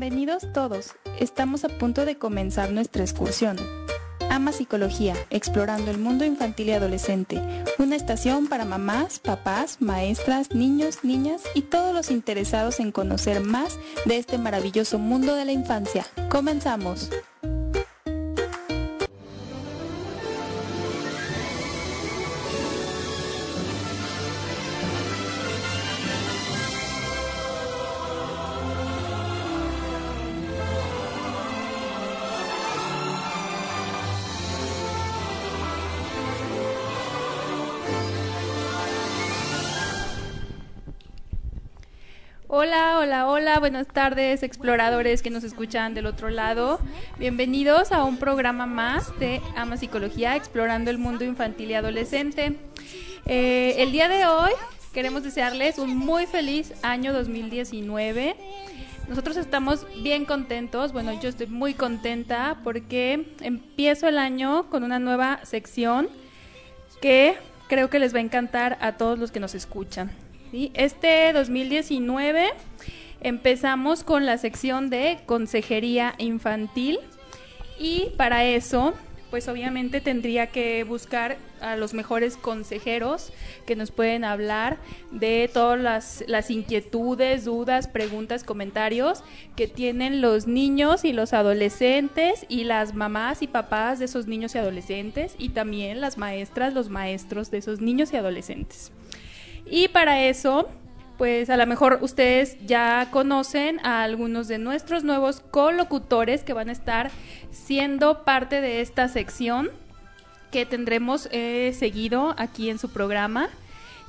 Bienvenidos todos. Estamos a punto de comenzar nuestra excursión. Ama Psicología, explorando el mundo infantil y adolescente. Una estación para mamás, papás, maestras, niños, niñas y todos los interesados en conocer más de este maravilloso mundo de la infancia. Comenzamos. Hola, hola, hola, buenas tardes exploradores que nos escuchan del otro lado. Bienvenidos a un programa más de Ama Psicología, explorando el mundo infantil y adolescente. Eh, el día de hoy queremos desearles un muy feliz año 2019. Nosotros estamos bien contentos, bueno, yo estoy muy contenta porque empiezo el año con una nueva sección que creo que les va a encantar a todos los que nos escuchan. Este 2019 empezamos con la sección de consejería infantil y para eso pues obviamente tendría que buscar a los mejores consejeros que nos pueden hablar de todas las, las, inquietudes, dudas, preguntas, comentarios que tienen los niños y los adolescentes y las mamás y papás de esos niños y adolescentes y también las maestras, los maestros de esos niños y adolescentes. Y para eso, pues a lo mejor ustedes ya conocen a algunos de nuestros nuevos colocutores que van a estar siendo parte de esta sección que tendremos eh, seguido aquí en su programa.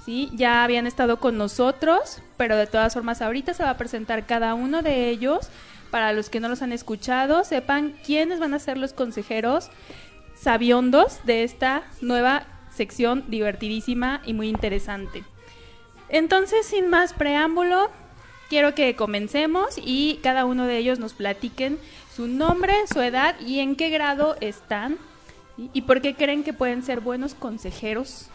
¿sí? Ya habían estado con nosotros, pero de todas formas ahorita se va a presentar cada uno de ellos. Para los que no los han escuchado, sepan quiénes van a ser los consejeros sabiondos de esta nueva sección divertidísima y muy interesante. Entonces, sin más preámbulo, quiero que comencemos y cada uno de ellos nos platiquen su nombre, su edad y en qué grado están y por qué creen que pueden ser buenos consejeros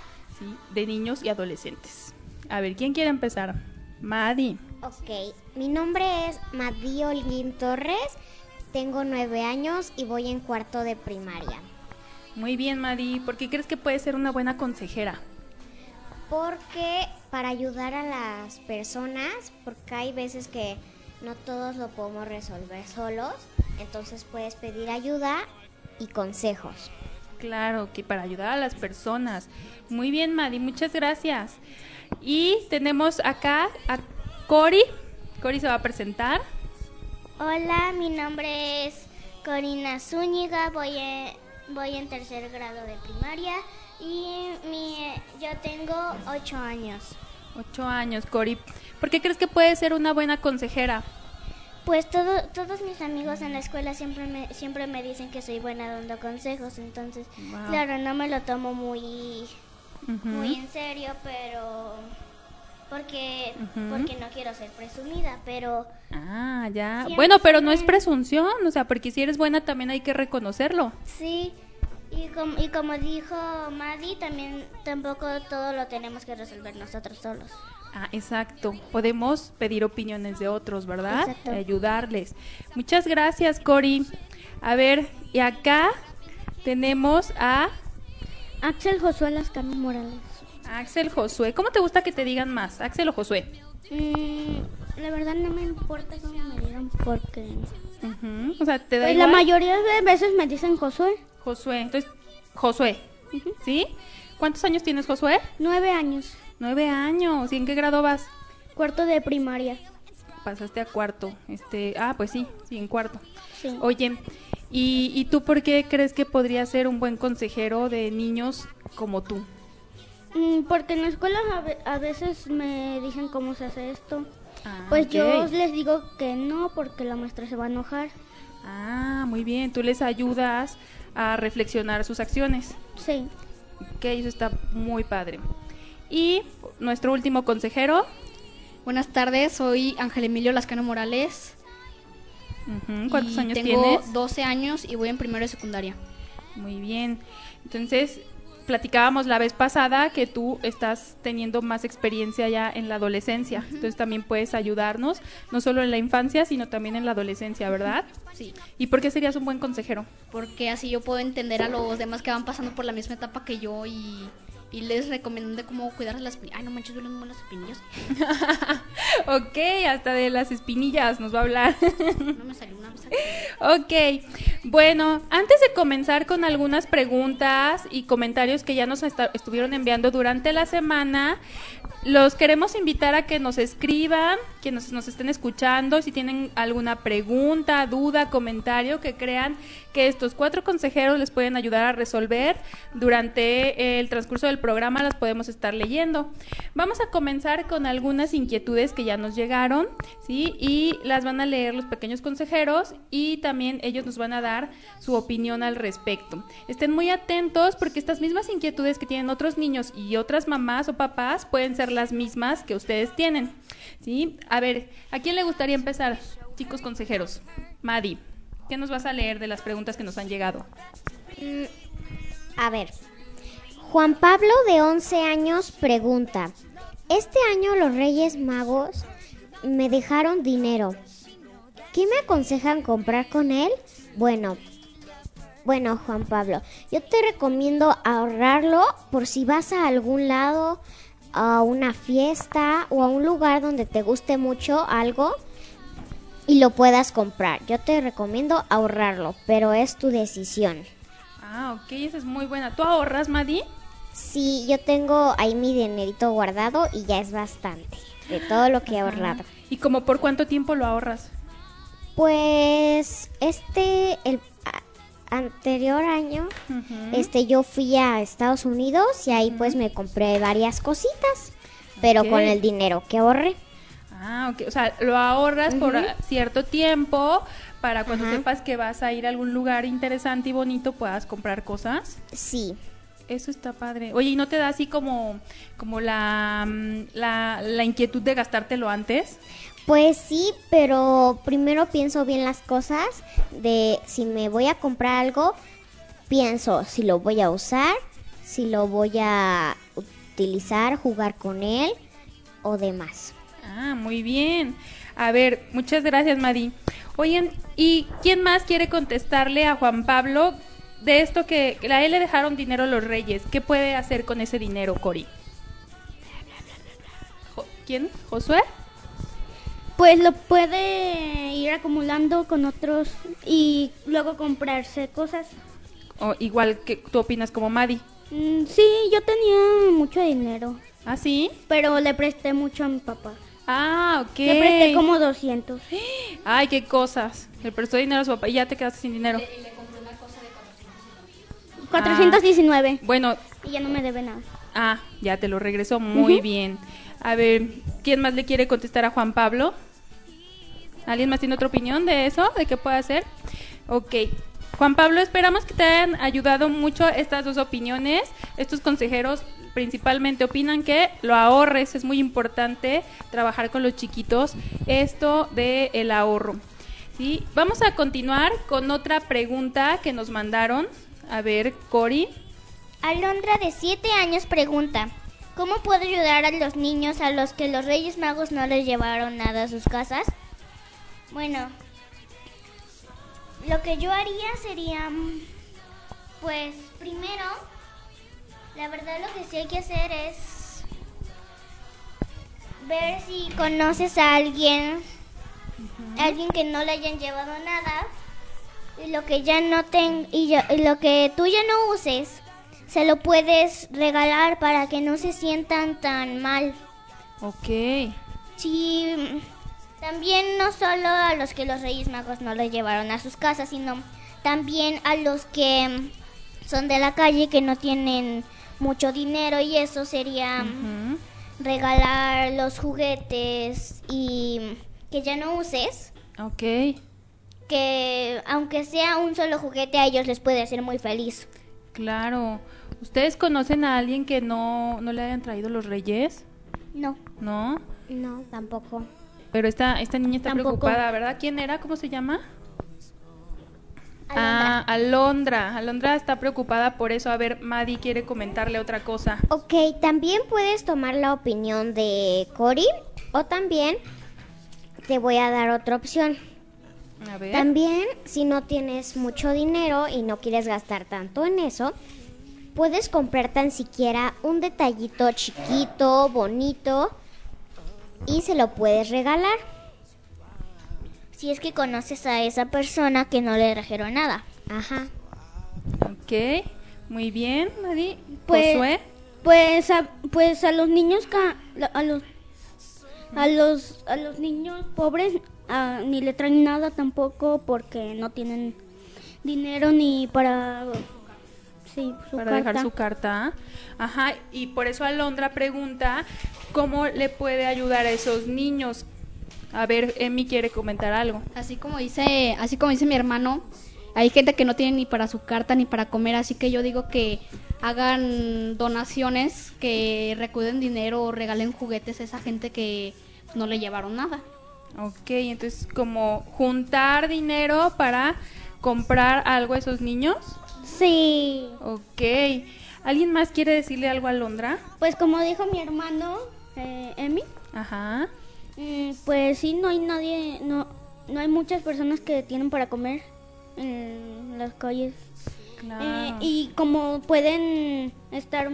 de niños y adolescentes. A ver, ¿quién quiere empezar? Madi. Ok, mi nombre es Madi Olguín Torres, tengo nueve años y voy en cuarto de primaria. Muy bien, Madi. ¿Por qué crees que puede ser una buena consejera? Porque para ayudar a las personas, porque hay veces que no todos lo podemos resolver solos, entonces puedes pedir ayuda y consejos. Claro, que para ayudar a las personas. Muy bien, Madi, muchas gracias. Y tenemos acá a Cori. Cori se va a presentar. Hola, mi nombre es Corina Zúñiga, voy en, voy en tercer grado de primaria y mi, yo tengo ocho años. Ocho años, Cori. ¿Por qué crees que puede ser una buena consejera? Pues todo, todos mis amigos en la escuela siempre me, siempre me dicen que soy buena dando consejos, entonces, claro, no me lo tomo muy, muy en serio, pero porque porque no quiero ser presumida, pero Ah, ya. Bueno, pero no es presunción, o sea, porque si eres buena también hay que reconocerlo. Sí. Y como, y como dijo Madi, también tampoco todo lo tenemos que resolver nosotros solos. Ah, exacto. Podemos pedir opiniones de otros, ¿verdad? Exacto. Ayudarles. Muchas gracias, Cori. A ver, y acá tenemos a Axel Josué Lascano Morales. Axel Josué. ¿Cómo te gusta que te digan más, Axel o Josué? Mm, la verdad no me importa cómo me digan porque... O sea, te da pues la mayoría de veces me dicen Josué. Josué. Entonces, Josué. ¿Sí? ¿Cuántos años tienes, Josué? Nueve años. Nueve años. ¿Y en qué grado vas? Cuarto de primaria. Pasaste a cuarto. Este, ah, pues sí, sí, en cuarto. Sí. Oye, ¿y, ¿y tú por qué crees que podría ser un buen consejero de niños como tú? Mm, porque en la escuela a, ve a veces me dicen cómo se hace esto Ah, pues yo les digo que no porque la maestra se va a enojar. Ah, muy bien. Tú les ayudas a reflexionar sus acciones. Sí. Ok, eso está muy padre. Y nuestro último consejero. Buenas tardes, soy Ángel Emilio Lascano Morales. ¿Cuántos años tengo tienes? Tengo 12 años y voy en primero de secundaria. Muy bien. Entonces, platicábamos la vez pasada que tú estás teniendo más experiencia ya en la adolescencia. Entonces también puedes ayudarnos, no solo en la infancia, sino también en la adolescencia, ¿verdad? Sí. ¿Y por qué serías un buen consejero? Porque así yo puedo entender a los demás que van pasando por la misma etapa que yo y y les recomiendo cómo cuidar las espinillas. Ay, no manches, duelen las espinillas. ok, hasta de las espinillas nos va a hablar. no me salió una vez Ok, bueno, antes de comenzar con algunas preguntas y comentarios que ya nos estuvieron enviando durante la semana, los queremos invitar a que nos escriban, que nos, estén escuchando, si tienen alguna pregunta, duda, comentario, que crean que estos cuatro consejeros les pueden ayudar a resolver durante el transcurso del programa, las podemos estar leyendo. Vamos a comenzar con algunas inquietudes que ya nos llegaron, ¿sí? Y las van a leer los pequeños consejeros y también ellos nos van a dar su opinión al respecto. Estén muy atentos porque estas mismas inquietudes que tienen otros niños y otras mamás o papás pueden ser las mismas que ustedes tienen, ¿sí? A ver, ¿a quién le gustaría empezar, chicos consejeros? Madi. ¿Qué nos vas a leer de las preguntas que nos han llegado? Mm, a ver, Juan Pablo de 11 años pregunta, este año los Reyes Magos me dejaron dinero. ¿Qué me aconsejan comprar con él? Bueno, bueno Juan Pablo, yo te recomiendo ahorrarlo por si vas a algún lado, a una fiesta o a un lugar donde te guste mucho algo y lo puedas comprar. Yo te recomiendo ahorrarlo, pero es tu decisión. Ah, ok, esa es muy buena. ¿Tú ahorras, Madi? Sí, yo tengo ahí mi dinerito guardado y ya es bastante de todo lo que he ahorrado. ¿Y como por cuánto tiempo lo ahorras? Pues este, el anterior año, este yo fui a Estados Unidos y ahí pues me compré varias cositas, pero con el dinero que ahorré. Ah, ok. O sea, lo ahorras por cierto tiempo para cuando sepas que vas a ir a algún lugar interesante y bonito puedas comprar cosas. Sí. Eso está padre. Oye, ¿y no te da así como, como la, mm, la, la inquietud de gastártelo antes? Pues sí, pero primero pienso bien las cosas de si me voy a comprar algo, pienso si lo voy a usar, si lo voy a utilizar, jugar con él o demás. Ah, muy bien. A ver, muchas gracias, Madi. Oigan, ¿y quién más quiere contestarle a Juan Pablo de esto que, a él le dejaron dinero a los reyes? ¿Qué puede hacer con ese dinero, Cori? ¿Quién? ¿Josué? Pues lo puede ir acumulando con otros y luego comprarse cosas. O igual que tú opinas como Madi. Mm, sí, yo tenía mucho dinero. ¿Ah, sí? Pero le presté mucho a mi papá. Ah, ok. Le presté como 200. Ay, qué cosas. Le prestó dinero a su papá y ya te quedaste sin dinero. Y le, compré una cosa de 419. Ah, bueno. Y ya no me debe nada. Ah, ya te lo regresó. Muy bien. A ver, ¿quién más le quiere contestar a Juan Pablo? ¿Alguien más tiene otra opinión de eso? ¿De qué puede hacer? Ok. Juan Pablo, esperamos que te hayan ayudado mucho estas dos opiniones. Estos consejeros principalmente opinan que lo ahorres, es muy importante trabajar con los chiquitos esto de el ahorro. ¿sí? Vamos a continuar con otra pregunta que nos mandaron. A ver, Cori. Alondra de 7 años pregunta, ¿cómo puedo ayudar a los niños a los que los Reyes Magos no les llevaron nada a sus casas? Bueno, lo que yo haría sería, pues primero, la verdad lo que sí hay que hacer es ver si conoces a alguien, alguien que no le hayan llevado nada y lo que ya no ten y, lo que tú ya no uses se lo puedes regalar para que no se sientan tan mal. Ok. Sí, también no solo a los que los Reyes Magos no le llevaron a sus casas, sino también a los que son de la calle que no tienen mucho dinero y eso sería regalar los juguetes y que ya no uses, Ok, que aunque sea un solo juguete a ellos les puede hacer muy feliz. claro. ¿Ustedes conocen a alguien que no, no le hayan traído los reyes? No. ¿No? No, tampoco. Pero esta, esta niña está Tampoco. preocupada, ¿verdad? ¿Quién era? ¿Cómo se llama? Alondra. Ah, Alondra. Alondra está preocupada por eso. A ver, Maddie quiere comentarle otra cosa. Ok, también puedes tomar la opinión de Cory o también te voy a dar otra opción. A ver. También, si no tienes mucho dinero y no quieres gastar tanto en eso, puedes comprar tan siquiera un detallito chiquito, bonito y se lo puedes regalar. Si es que conoces a esa persona que no le trajeron nada. Ajá. Ok, muy bien, Maddie. Pues- Josué. Pues a, pues a los niños ca- a los a los a los niños pobres ah, ni le traen nada tampoco porque no tienen dinero ni para sí, su para carta. dejar su carta. Ajá, y por eso Alondra pregunta cómo le puede ayudar a esos niños. A ver, Emi quiere comentar algo. Así como dice, así como dice mi hermano, hay gente que no tiene ni para su carta ni para comer, así que yo digo que hagan donaciones, que recuden dinero o regalen juguetes a esa gente que no le llevaron nada. Ok, entonces como juntar dinero para comprar algo a esos niños. Sí, Ok. ¿Alguien más quiere decirle algo a Alondra? pues como dijo mi hermano eh, Emi, Ajá. mm, pues sí no hay nadie no no hay muchas personas que tienen para comer en las calles Claro. Eh, y como pueden estar,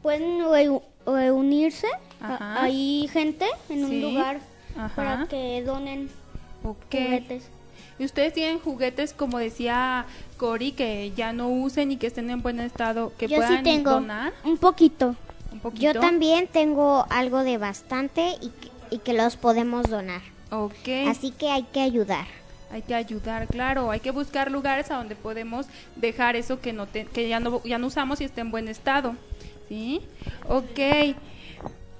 pueden reu- reunirse, Ajá. hay gente en un lugar Ajá. para que donen juguetes. ¿Y ustedes tienen juguetes, como decía Cory, que ya no usen y que estén en buen estado, que Yo sí puedan tengo. donar Un poquito. un poquito? Yo también tengo algo de bastante y que, y que los podemos donar. Ok. Así que hay que ayudar. Hay que ayudar, claro. Hay que buscar lugares a donde podemos dejar eso que no te- que ya no ya no usamos y esté en buen estado, ¿sí? Ok.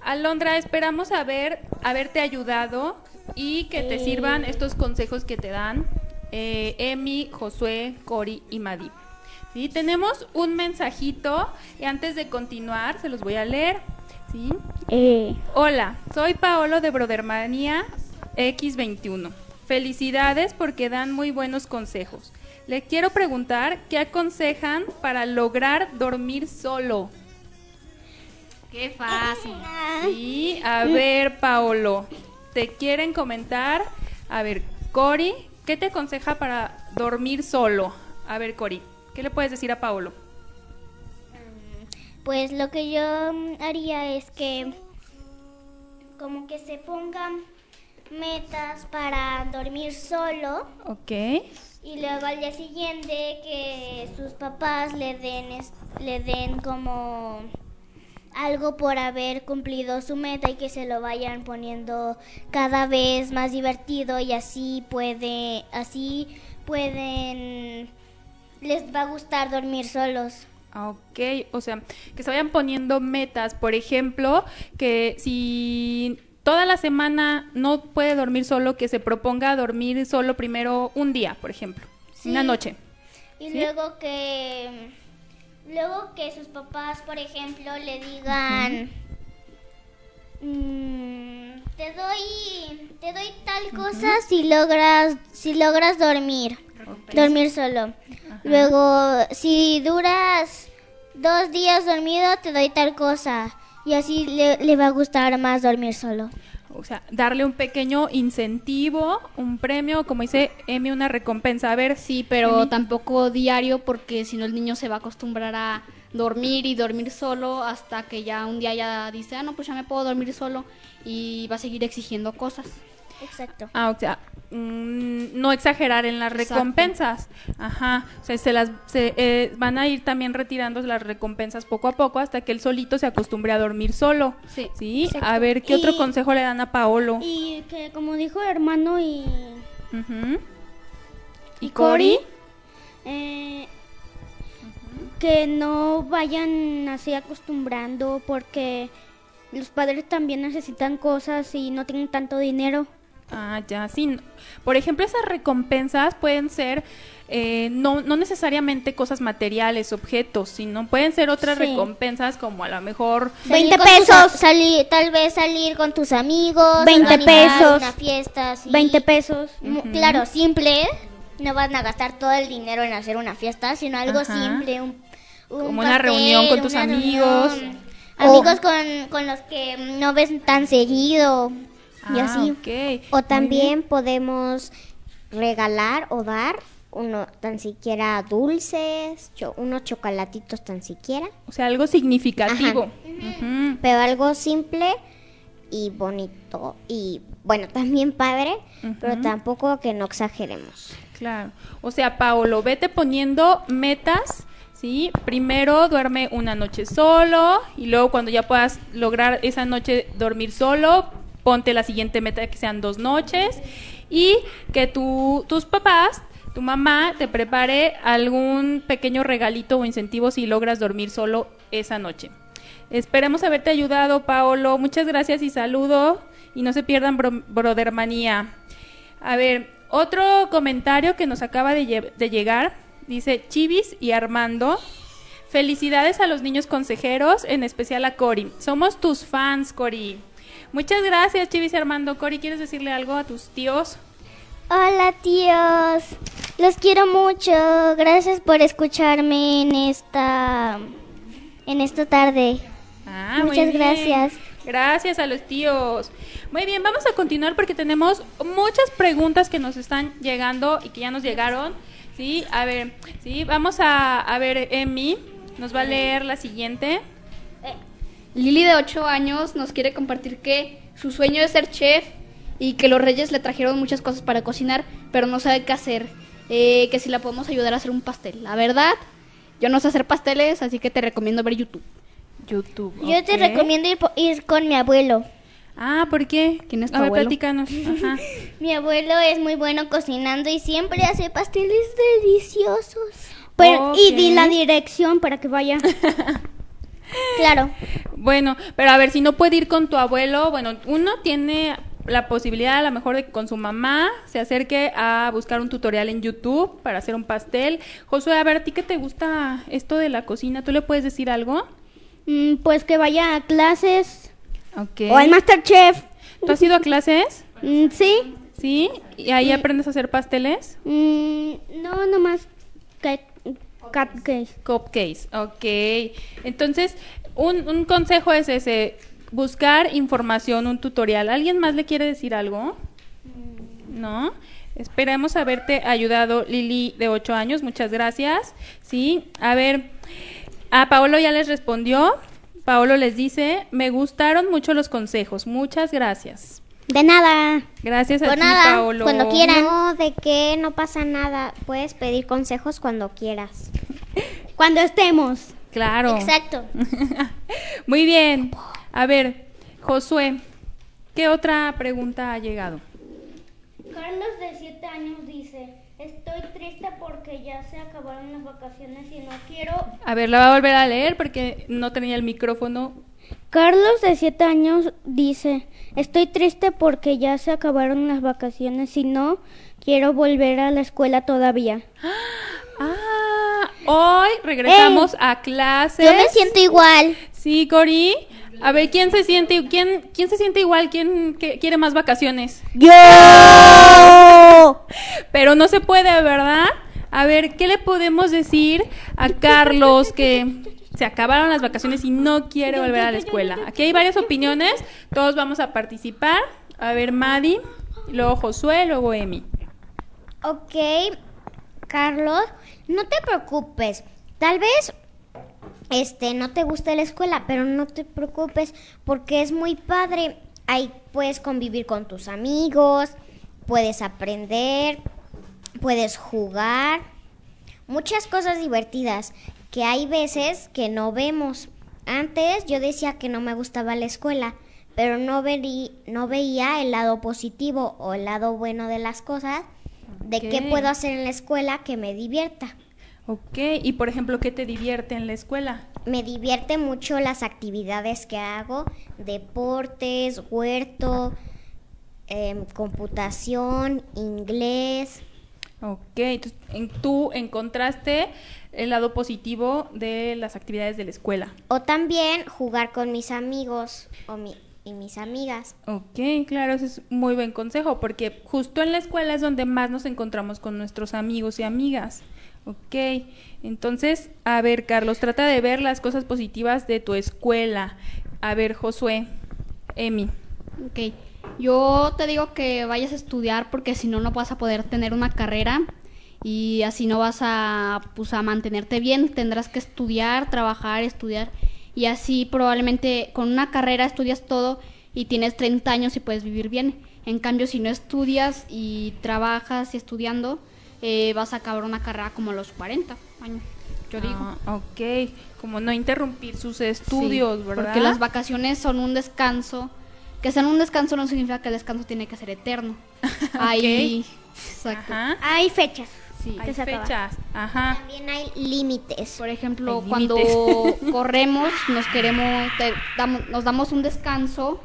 Alondra, esperamos haber haberte ayudado y que te sirvan estos consejos que te dan eh, Emi, Josué, Cori y Madi. ¿Sí? Tenemos un mensajito y antes de continuar se los voy a leer. ¿sí? Eh, Hola, soy Paolo de Brodermania X21. Felicidades porque dan muy buenos consejos. Le quiero preguntar qué aconsejan para lograr dormir solo. Qué fácil. Sí, a ver, Paolo, ¿te quieren comentar? A ver, Cori, ¿qué te aconseja para dormir solo? A ver, Cori, ¿qué le puedes decir a Paolo? Pues lo que yo mm, haría es que como que se pongan metas para dormir solo Ok, y luego al día siguiente que sus papás le den le den como algo por haber cumplido su meta y que se lo vayan poniendo cada vez más divertido y así puede así pueden les va a gustar dormir solos. Ok, o sea, que se vayan poniendo metas, por ejemplo, que si toda la semana no puede dormir solo, que se proponga dormir solo primero un día, por ejemplo, Sí. una noche. Y ¿Sí? luego que luego que sus papás, por ejemplo, le digan "Mm, te doy te doy tal cosa si logras si logras dormir dormir solo. Luego si duras dos días dormido te doy tal cosa y así le, le va a gustar más dormir solo. O sea, darle un pequeño incentivo, un premio, como dice Emi, una recompensa. A ver, Sí, pero tampoco diario porque si no el niño se va a acostumbrar a dormir y dormir solo hasta que ya un día ya dice, ah, no, pues ya me puedo dormir solo y va a seguir exigiendo cosas. Exacto. Ah, o sea, no exagerar en las Exacto. recompensas. Ajá. O sea, se las se, eh, van a ir también retirando las recompensas poco a poco hasta que él solito se acostumbre a dormir solo. Sí. Sí. A ver, ¿qué otro Y- consejo le dan a Paolo? y que como dijo hermano y, Ujú. y Cory, eh, que no vayan así acostumbrando porque los padres también necesitan cosas y no tienen tanto dinero. Ah, ya, sí. Por ejemplo, esas recompensas pueden ser eh, no, no necesariamente cosas materiales, objetos, sino pueden ser otras Sí. recompensas como a lo mejor... Salir 20 con tus pesos. salir, tal vez salir con tus amigos. 20 organizar pesos. Una fiesta, así. 20 pesos. Claro, simple. No van a gastar todo el dinero en hacer una fiesta, sino algo Ajá. simple. Un, un Como una reunión con tus amigos. reunión. Amigos con, con los que no ves tan seguido. Y Ah, así. ok. O también podemos regalar o dar uno tan siquiera dulces, cho- unos chocolatitos tan siquiera, O sea, algo significativo. Pero algo simple y bonito y bueno, también padre, pero tampoco que no exageremos. Claro. O sea, Paolo, vete poniendo metas, ¿sí? Primero duerme una noche solo y luego cuando ya puedas lograr esa noche dormir solo, ponte la siguiente meta que sean dos noches y que tu, tus papás, tu mamá te prepare algún pequeño regalito o incentivo si logras dormir solo esa noche. Esperemos haberte ayudado, Paolo. Muchas gracias y saludo. Y no se pierdan bro- Brodermanía. A ver, otro comentario que nos acaba de, de llegar. Dice Chivis y Armando. Felicidades a los niños consejeros, en especial a Cori. Somos tus fans, Cori. Muchas gracias, Chivis y Armando. Cori, ¿quieres decirle algo a tus tíos? Hola tíos, los quiero mucho. Gracias por escucharme en esta en esta tarde. Ah, muy Muchas bien. gracias. Gracias a los tíos. Muy bien, vamos a continuar porque tenemos muchas preguntas que nos están llegando y que ya nos llegaron. Sí, a ver, sí, vamos a, a ver, Emi nos va a leer la siguiente. Lili de 8 años nos quiere compartir que su sueño es ser chef y que los reyes le trajeron muchas cosas para cocinar, pero no sabe qué hacer. Eh, que si la podemos ayudar a hacer un pastel. La verdad, yo no sé hacer pasteles, así que te recomiendo ver YouTube. YouTube. Yo te recomiendo ir, ir con mi abuelo. Ah, ¿por qué? ¿Quién es tu a ver, abuelo? platícanos. Ajá. Mi abuelo es muy bueno cocinando y siempre hace pasteles deliciosos. Pero, Ok. Y di la dirección para que vaya. Claro. Bueno, pero a ver, si no puede ir con tu abuelo, bueno, uno tiene la posibilidad a lo mejor de que con su mamá se acerque a buscar un tutorial en YouTube para hacer un pastel. Josué, a ver, ¿a ti qué te gusta esto de la cocina? ¿Tú le puedes decir algo? Mm, pues que vaya a clases Ok. o al Masterchef. ¿Tú has ido a clases? Mm, sí. ¿Sí? ¿Y ahí aprendes a hacer pasteles? Mm, no, nomás que cupcakes. Cupcakes, ok. Entonces, un, un consejo es ese, buscar información, un tutorial. ¿Alguien más le quiere decir algo? ¿No? Esperemos haberte ayudado, Lili, de 8 años. Muchas gracias. Sí, a ver, a Paolo ya les respondió. Paolo les dice, me gustaron mucho los consejos. Muchas gracias. De nada. Gracias a Por ti, nada, Paolo. cuando quieran. No, de que no pasa nada, puedes pedir consejos cuando quieras. Cuando estemos. Claro. Exacto. Muy bien. A ver, Josué, ¿qué otra pregunta ha llegado? Carlos de 7 años dice, estoy triste porque ya se acabaron las vacaciones y no quiero... A ver, la va a volver a leer porque no tenía el micrófono. Carlos de 7 años dice, estoy triste porque ya se acabaron las vacaciones y no quiero volver a la escuela todavía. Ah, hoy regresamos a clases. Yo me siento igual. Sí, Cori. A ver, ¿quién se siente, quién, quién se siente igual? ¿Quién que- quiere más vacaciones? ¡Yo! Pero no se puede, ¿verdad? A ver, ¿qué le podemos decir a Carlos que se acabaron las vacaciones y no quiere volver a la escuela? Aquí hay varias opiniones, todos vamos a participar. A ver, Madi, luego Josué, luego Emi. Ok, Carlos, no te preocupes. Tal vez este no te guste la escuela, pero no te preocupes porque es muy padre. Ahí puedes convivir con tus amigos, puedes aprender, puedes jugar, muchas cosas divertidas que hay veces que no vemos. Antes yo decía que no me gustaba la escuela, pero no, verí- no veía el lado positivo o el lado bueno de las cosas, de qué puedo hacer en la escuela que me divierta. Ok, y por ejemplo, ¿qué te divierte en la escuela? Me divierte mucho las actividades que hago, deportes, huerto, em, computación, inglés. Ok, entonces en- tú encontraste el lado positivo de las actividades de la escuela. O también jugar con mis amigos o mi- y mis amigas. Ok, claro, ese es muy buen consejo, porque justo en la escuela es donde más nos encontramos con nuestros amigos y amigas. Ok, entonces, a ver, Carlos, trata de ver las cosas positivas de tu escuela. A ver, Josué, Emi. Ok, yo te digo que vayas a estudiar porque si no, no vas a poder tener una carrera y así no vas a, pues, a mantenerte bien. Tendrás que estudiar, trabajar, estudiar y así probablemente con una carrera estudias todo y tienes 30 años y puedes vivir bien. En cambio, si no estudias y trabajas y estudiando, eh, vas a acabar una carrera como a los 40 años, yo digo. Ah, ok, como no interrumpir sus estudios, Sí, ¿verdad? Porque las vacaciones son un descanso. Que sean un descanso no significa que el descanso tiene que ser eterno. Ahí. Exacto. Ajá. Hay fechas. Sí. Hay acaba. fechas. Ajá. También hay límites. Por ejemplo, Hay cuando corremos, nos queremos, te- damos- nos damos un descanso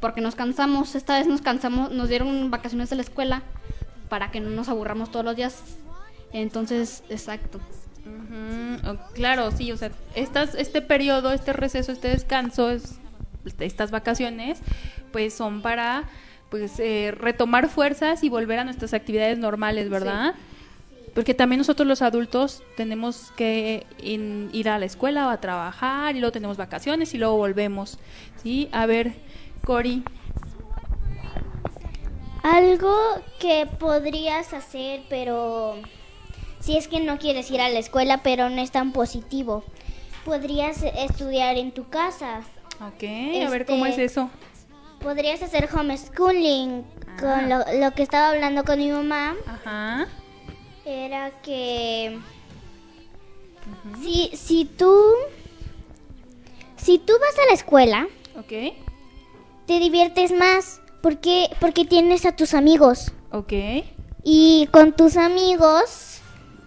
porque nos cansamos. Esta vez nos cansamos, nos dieron vacaciones de la escuela para que no nos aburramos todos los días. Entonces, exacto. Oh, claro, sí, o sea, estas, este periodo, este receso, este descanso, es- este, estas vacaciones, pues son para pues eh, retomar fuerzas y volver a nuestras actividades normales, ¿verdad? Porque también nosotros los adultos tenemos que in- ir a la escuela o a trabajar y luego tenemos vacaciones y luego volvemos, ¿sí? A ver, Cori, Algo que podrías hacer, pero si es que no quieres ir a la escuela, pero no es tan positivo. Podrías estudiar en tu casa. ok, a ver cómo es Este, eso. Podrías hacer homeschooling. Ah. Con lo, lo que estaba hablando con mi mamá Ajá, era que si, si tú si tú vas a la escuela ok, te diviertes más porque porque tienes a tus amigos ok, y con tus amigos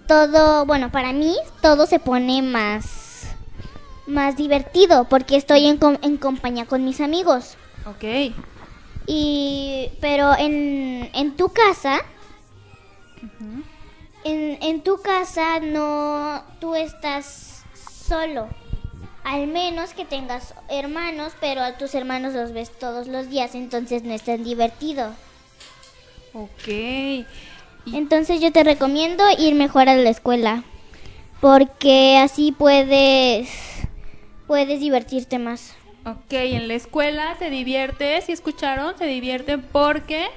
todo bueno para mí todo se pone más más divertido porque estoy en, en compañía con mis amigos. Ok. y pero en, en tu casa en, en tu casa no tú estás solo. Al menos que tengas hermanos pero a tus hermanos los ves todos los días entonces no es tan divertido. Ok. Entonces yo te recomiendo ir mejor a la escuela porque así puedes puedes divertirte más. Ok, en la escuela se divierte, si escucharon, se divierte porque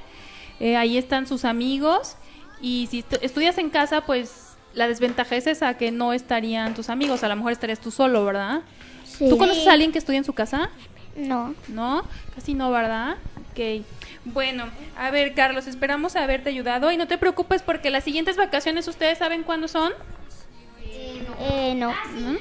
eh, ahí están sus amigos y si estu- estudias en casa, pues la desventaja es esa, que no estarían tus amigos, a lo mejor estarías tú solo, ¿verdad? Sí. ¿Tú conoces a alguien que estudia en su casa? no ¿No? Casi no, ¿verdad? Ok. Bueno, a ver, Carlos, esperamos haberte ayudado y no te preocupes porque las siguientes vacaciones, ¿ustedes saben cuándo son? eh, no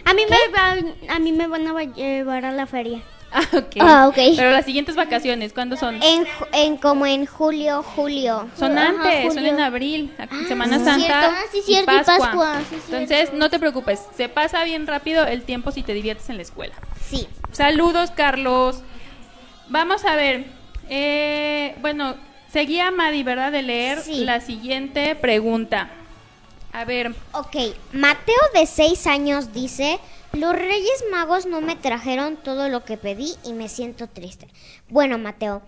A mí, me a mí me van a llevar a la feria. Ah, ok. Ah, ok. Pero las siguientes vacaciones, ¿cuándo son? En, en como en julio, julio. Son Ajá, antes, son en abril, a- Semana sí, Santa cierto. Ah, sí, cierto, y Pascua, sí, Entonces, cierto. no te preocupes, se pasa bien rápido el tiempo si te diviertes en la escuela. Sí. Saludos, Carlos. Vamos a ver, eh, bueno, seguía Madi, ¿verdad? De leer Sí. la siguiente pregunta. A ver, Ok, Mateo de 6 años dice, los Reyes Magos no me trajeron todo lo que pedí y me siento triste. Bueno, Mateo,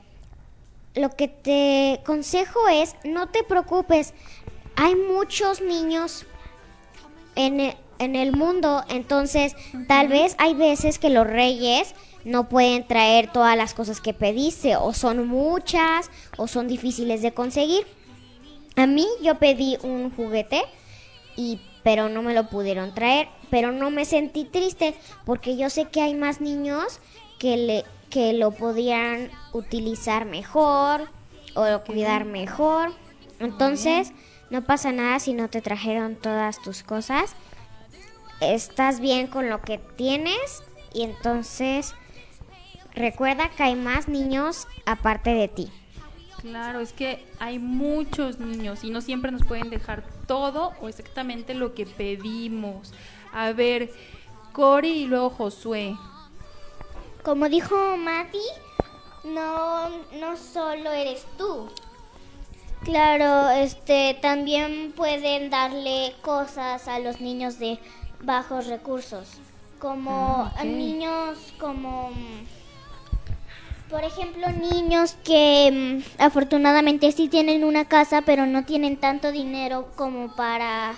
lo que te consejo es, no te preocupes, hay muchos niños en e- en el mundo, entonces tal vez hay veces que los reyes no pueden traer todas las cosas que pediste, o son muchas, o son difíciles de conseguir. A mí yo pedí un juguete y pero no me lo pudieron traer, pero no me sentí triste porque yo sé que hay más niños que le que lo podían utilizar mejor o cuidar mejor. Entonces, no pasa nada si no te trajeron todas tus cosas. Estás bien con lo que tienes y entonces recuerda que hay más niños aparte de ti. Claro, es que hay muchos niños y no siempre nos pueden dejar todo o exactamente lo que pedimos. A ver, Cori y luego Josué. Como dijo Mati, no, no solo eres tú. Claro, este, también pueden darle cosas a los niños de bajos recursos, como Ah, niños como, mm, por ejemplo, niños que mm, afortunadamente sí tienen una casa, pero no tienen tanto dinero como para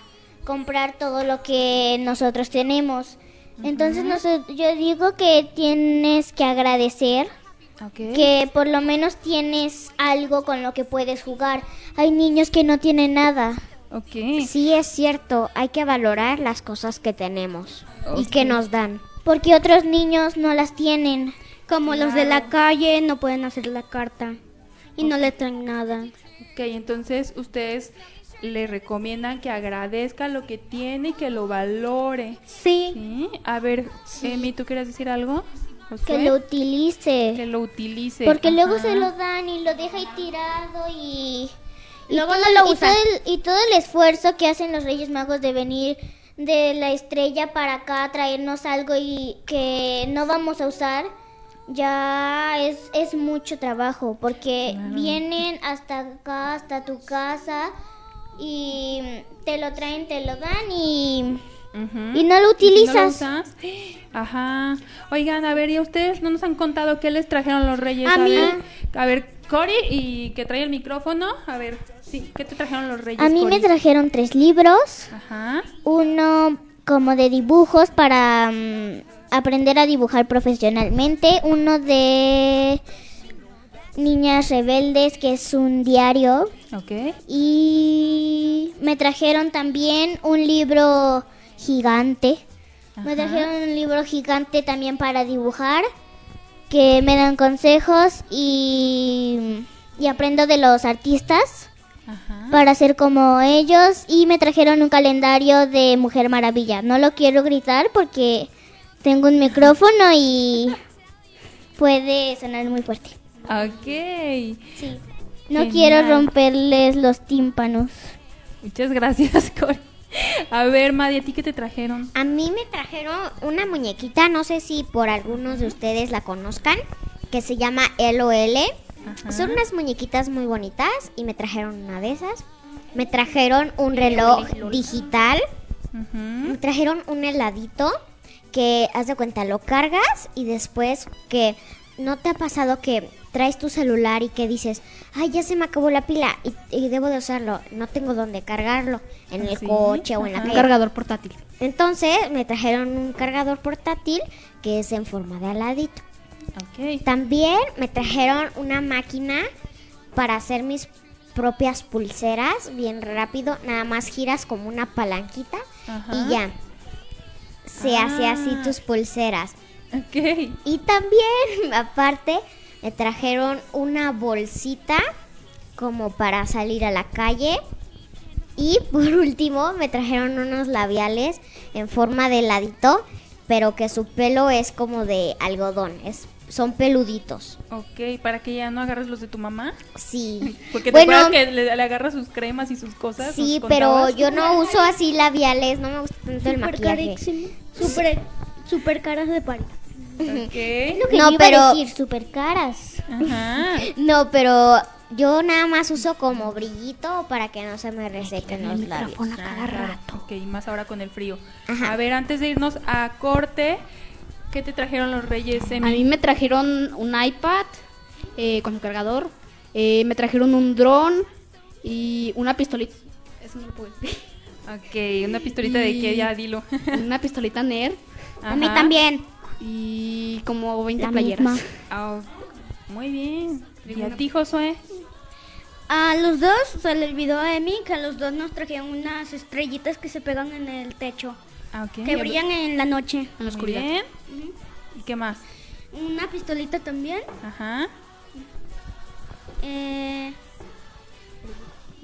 comprar todo lo que nosotros tenemos. Entonces, noso- yo digo que tienes que agradecer que por lo menos tienes algo con lo que puedes jugar. Hay niños que no tienen nada. Sí, es cierto, hay que valorar las cosas que tenemos y que nos dan. Porque otros niños no las tienen. Como los de la calle no pueden hacer la carta y no le traen nada. Ok, entonces ustedes le recomiendan que agradezca lo que tiene y que lo valore. Sí. ¿Sí? A ver, Emi, ¿tú quieres decir algo? Que lo utilice. Que lo utilice. Porque luego se lo dan y lo deja ahí tirado y... y Luego todo, no lo y usa. todo el, y todo el esfuerzo que hacen los Reyes Magos de venir de la estrella para acá a traernos algo y que no vamos a usar, ya es, es mucho trabajo. Porque vienen hasta acá, hasta tu casa y te lo traen, te lo dan y... Y no lo ¿Y si no utilizas. usas? Ajá. Oigan, a ver, ¿y a ustedes no nos han contado qué les trajeron los reyes? A mí- ver, a ver, Cori, y que trae el micrófono. A ver, sí, ¿qué te trajeron los reyes? A mí me Cori? trajeron tres libros. Ajá. uno como de dibujos para mm, aprender a dibujar profesionalmente, uno de Niñas Rebeldes, que es un diario, Ok. y me trajeron también un libro gigante. Me trajeron un libro gigante también para dibujar, que me dan consejos y, y aprendo de los artistas Ajá. para ser como ellos y me trajeron un calendario de Mujer Maravilla. No lo quiero gritar porque tengo un micrófono y puede sonar muy fuerte. Ok. Sí. No Genial. quiero romperles los tímpanos. Muchas gracias, Cori. A ver, Madi, ¿a ti qué te trajeron? A mí me trajeron una muñequita, no sé si por algunos de ustedes la conozcan, que se llama LOL. Ajá. Son unas muñequitas muy bonitas y me trajeron una de esas. Me trajeron un reloj digital. Me trajeron un heladito que, haz de cuenta, lo cargas y después que no te ha pasado que traes tu celular y que dices, ay, ya se me acabó la pila y, y debo de usarlo, no tengo dónde cargarlo, en el Sí, coche o en la ajá. Un calle. cargador portátil. Entonces me trajeron un cargador portátil que es en forma de aladito. Ok. También me trajeron una máquina para hacer mis propias pulseras bien rápido. Nada más giras como una palanquita Ajá. y ya. Se hace así Ah. tus pulseras. Ok. Y también, aparte, me trajeron una bolsita como para salir a la calle. Y por último, me trajeron unos labiales en forma de heladito, pero que su pelo es como de algodón, es, son peluditos. Ok, para que ya no agarres los de tu mamá. Sí. Porque te bueno, que le, le agarras sus cremas y sus cosas. sí, ¿nos pero yo no uso así labiales, no me gusta tanto el Súper maquillaje. carísimo. Súper, súper caras de París. Ok. Lo que No, yo iba pero- a decir, súper caras. Ajá. No, pero yo nada más uso como brillito para que no se me resequen los labios. Ah, claro. Ok, más ahora con el frío. Ajá. A ver, antes de irnos a corte, ¿qué te trajeron los reyes, A Emi? mí me trajeron un iPad eh, con su cargador. eh, me trajeron un dron y una pistolita. Eso no lo puedo decir. Ok, una pistolita de qué, ya dilo. Una pistolita Nerf A mí Ajá. también. y como 20 La playeras. misma. Ah, muy bien. ¿Y a ti, Josué? A los dos se le olvidó a Emi que a los dos nos trajeron unas estrellitas que se pegan en el techo, Ah, ok. que brillan en la noche. En la Muy oscuridad. bien. ¿Y qué más? Una pistolita también. Ajá. Eh,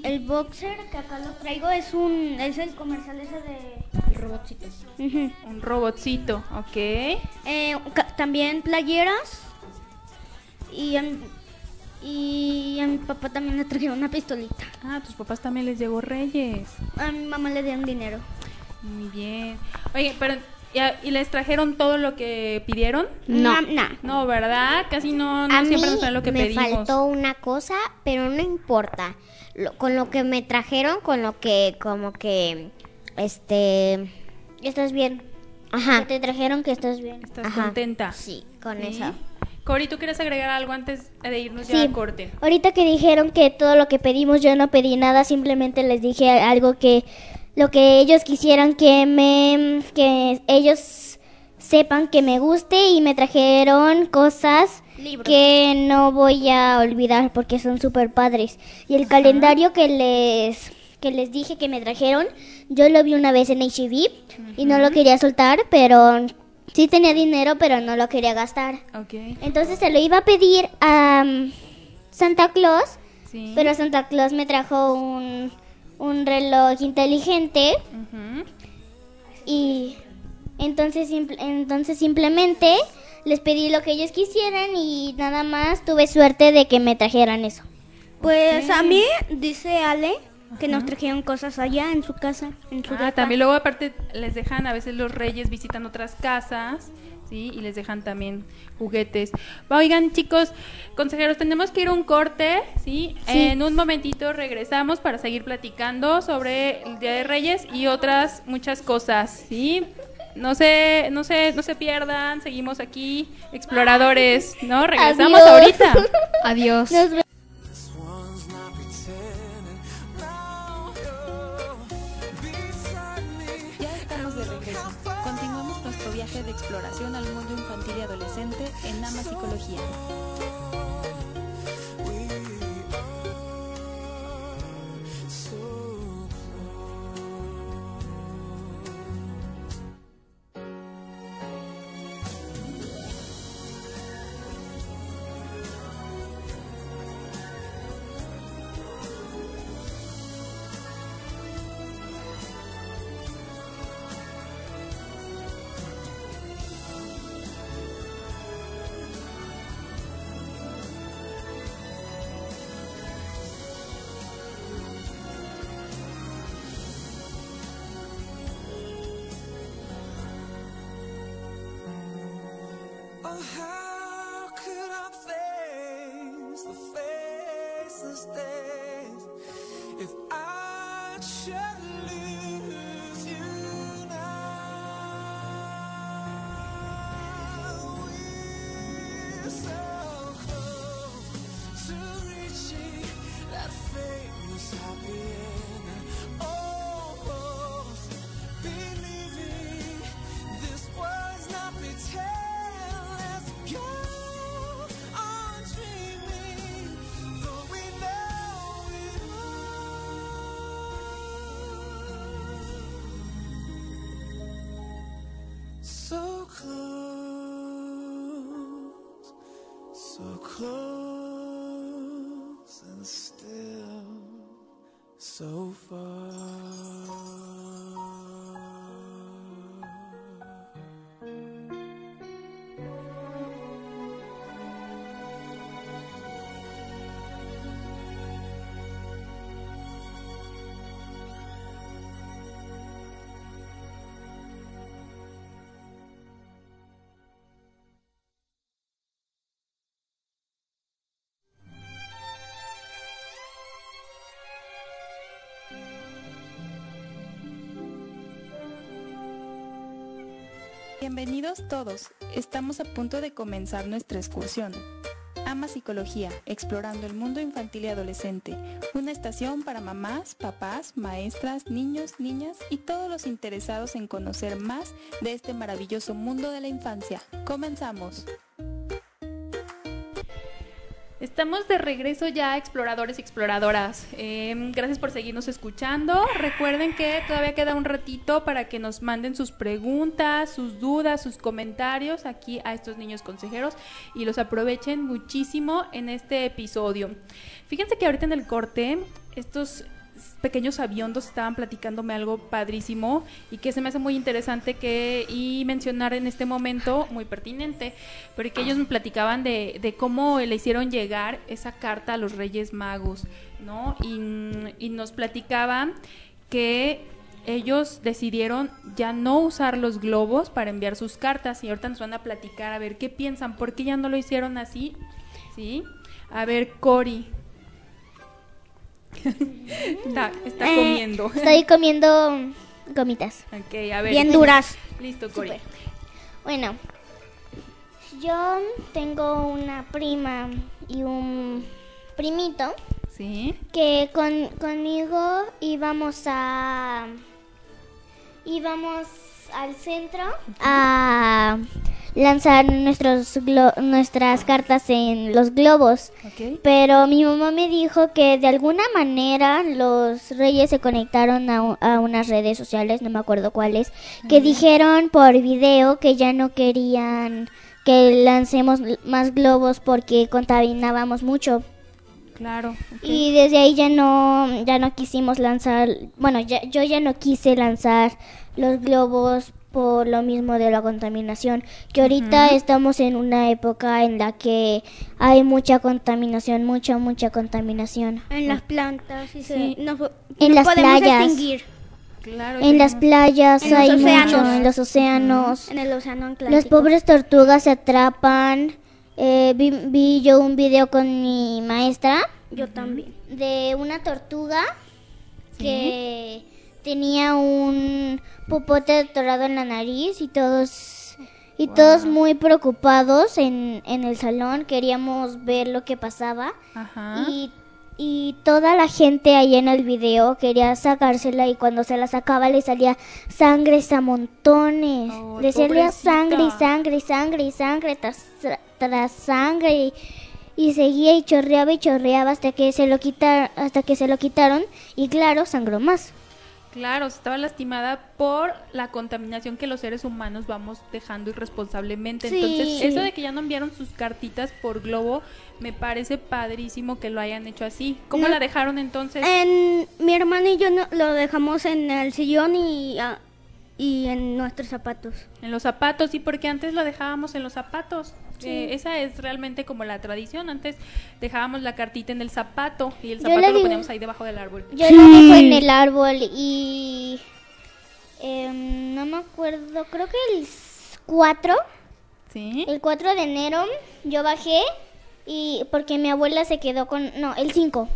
el boxer que acá lo traigo es un es el comercial ese de El robotcito. Un robotcito, ok. Eh, también playeras y Y a mi papá también le trajeron una pistolita. Ah, a tus papás también les llegó Reyes. A mi mamá le dieron dinero. Muy bien. Oye, pero ¿y, y les trajeron todo lo que pidieron? No, no. No, ¿verdad? Casi no, no a mí siempre nos traen lo que me pedimos. faltó una cosa, pero no importa. Lo- con lo que me trajeron, con lo que, como que, este, ¿Estás bien? ajá, Que te trajeron que estás bien. ¿Estás Ajá. contenta? sí, con ¿Sí? eso. Cori, ¿tú quieres agregar algo antes de irnos Sí. ya a corte? Ahorita que dijeron que todo lo que pedimos yo no pedí nada, simplemente les dije algo que lo que ellos quisieran que me que ellos sepan que me guste y me trajeron cosas que no voy a olvidar porque son súper padres. Y el calendario que les que les dije que me trajeron, yo lo vi una vez en HEB y no lo quería soltar, pero sí tenía dinero, pero no lo quería gastar. Ok. Entonces se lo iba a pedir a um, Santa Claus, Sí. pero Santa Claus me trajo un, un reloj inteligente y entonces, simple- entonces simplemente les pedí lo que ellos quisieran y nada más tuve suerte de que me trajeran eso. Pues a mí, dice Ale, que nos trajeron cosas allá en su casa, en su Ah, también luego aparte les dejan, a veces los reyes visitan otras casas, ¿sí? Y les dejan también juguetes. Oigan, chicos, consejeros, tenemos que ir a un corte, ¿sí? En un momentito regresamos para seguir platicando sobre el Día de Reyes y otras muchas cosas, ¿sí? No se, no se, no se pierdan, seguimos aquí, exploradores, ¿no? Regresamos Adiós. ahorita. Adiós. Nos exploración al mundo infantil y adolescente en Ama Psicología. Yeah. So far. Bienvenidos todos. Estamos a punto de comenzar nuestra excursión. Ama Psicología, explorando el mundo infantil y adolescente. Una estación para mamás, papás, maestras, niños, niñas y todos los interesados en conocer más de este maravilloso mundo de la infancia. Comenzamos. Estamos de regreso ya, exploradores y exploradoras. Eh, gracias por seguirnos escuchando. Recuerden que todavía queda un ratito para que nos manden sus preguntas, sus dudas, sus comentarios aquí a estos niños consejeros y los aprovechen muchísimo en este episodio. Fíjense que ahorita en el corte, estos pequeños sabiondos estaban platicándome algo padrísimo y que se me hace muy interesante que y mencionar en este momento, muy pertinente, pero que ellos me platicaban de, de cómo le hicieron llegar esa carta a los Reyes Magos, ¿no? Y, y nos platicaban que ellos decidieron ya no usar los globos para enviar sus cartas y ahorita nos van a platicar a ver qué piensan, por qué ya no lo hicieron así, ¿sí? A ver, Cori. Está está Eh, comiendo. Estoy comiendo gomitas. Ok, a ver. Bien duras. Listo, Cori. Bueno, yo tengo una prima y un primito Sí. que con, conmigo íbamos a íbamos al centro a lanzar nuestros nuestras cartas en los globos. Pero mi mamá me dijo que de alguna manera los reyes se conectaron a, a unas redes sociales, no me acuerdo cuáles, que dijeron por video que ya no querían que lancemos más globos porque contaminábamos mucho. Claro. Y desde ahí ya no, ya no quisimos lanzar, bueno, ya, yo ya no quise lanzar los globos por lo mismo de la contaminación, que ahorita estamos en una época en la que hay mucha contaminación, mucha, mucha contaminación. En las plantas Sí. nos, En nos las podemos playas. extinguir. Claro. En las playas En hay océanos. mucho, en los océanos. En el océano Atlántico. Las pobres tortugas se atrapan. Eh, vi, vi yo un video con mi maestra Yo también. de una tortuga que tenía un popote atorado en la nariz y todos y todos muy preocupados en, en el salón queríamos ver lo que pasaba Ajá. y, y toda la gente ahí en el video quería sacársela y cuando se la sacaba le salía sangre a montones. Le salía sangre y sangre y sangre y sangre tras, tras sangre y, y seguía y chorreaba y chorreaba hasta que se lo quita, hasta que se lo quitaron y claro, sangró más. Claro, estaba lastimada por la contaminación que los seres humanos vamos dejando irresponsablemente. Sí. Entonces, eso de que ya no enviaron sus cartitas por globo, me parece padrísimo que lo hayan hecho así. ¿Cómo No. la dejaron entonces? En, mi hermano y yo no- lo dejamos en el sillón y, ah, y en nuestros zapatos. En los zapatos, sí, porque antes lo dejábamos en los zapatos. Eh, esa es realmente como la tradición. Antes dejábamos la cartita en el zapato y el zapato lo digo- poníamos ahí debajo del árbol. Yo la dejo en el árbol y em, no me acuerdo, creo que el 4 ¿Sí? El 4 de enero yo bajé y porque mi abuela se quedó con... No, el 5.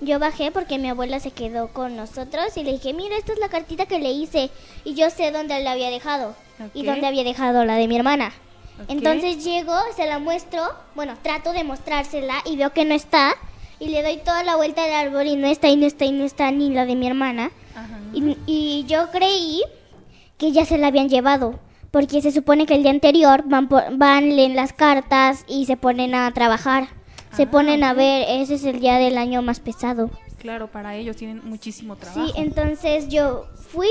Yo bajé porque mi abuela se quedó con nosotros y le dije, mira, esta es la cartita que le hice y yo sé dónde la había dejado y dónde había dejado la de mi hermana. Entonces llego, se la muestro, bueno, trato de mostrársela y veo que no está y le doy toda la vuelta al árbol y no está y no está y no está ni la de mi hermana. Ajá. Y, y yo creí que ya se la habían llevado, porque se supone que el día anterior van, por- van leen las cartas y se ponen a trabajar. Se Ah, ponen a ver, ese es el día del año más pesado. Claro, para ellos tienen muchísimo trabajo. Sí, entonces yo fui,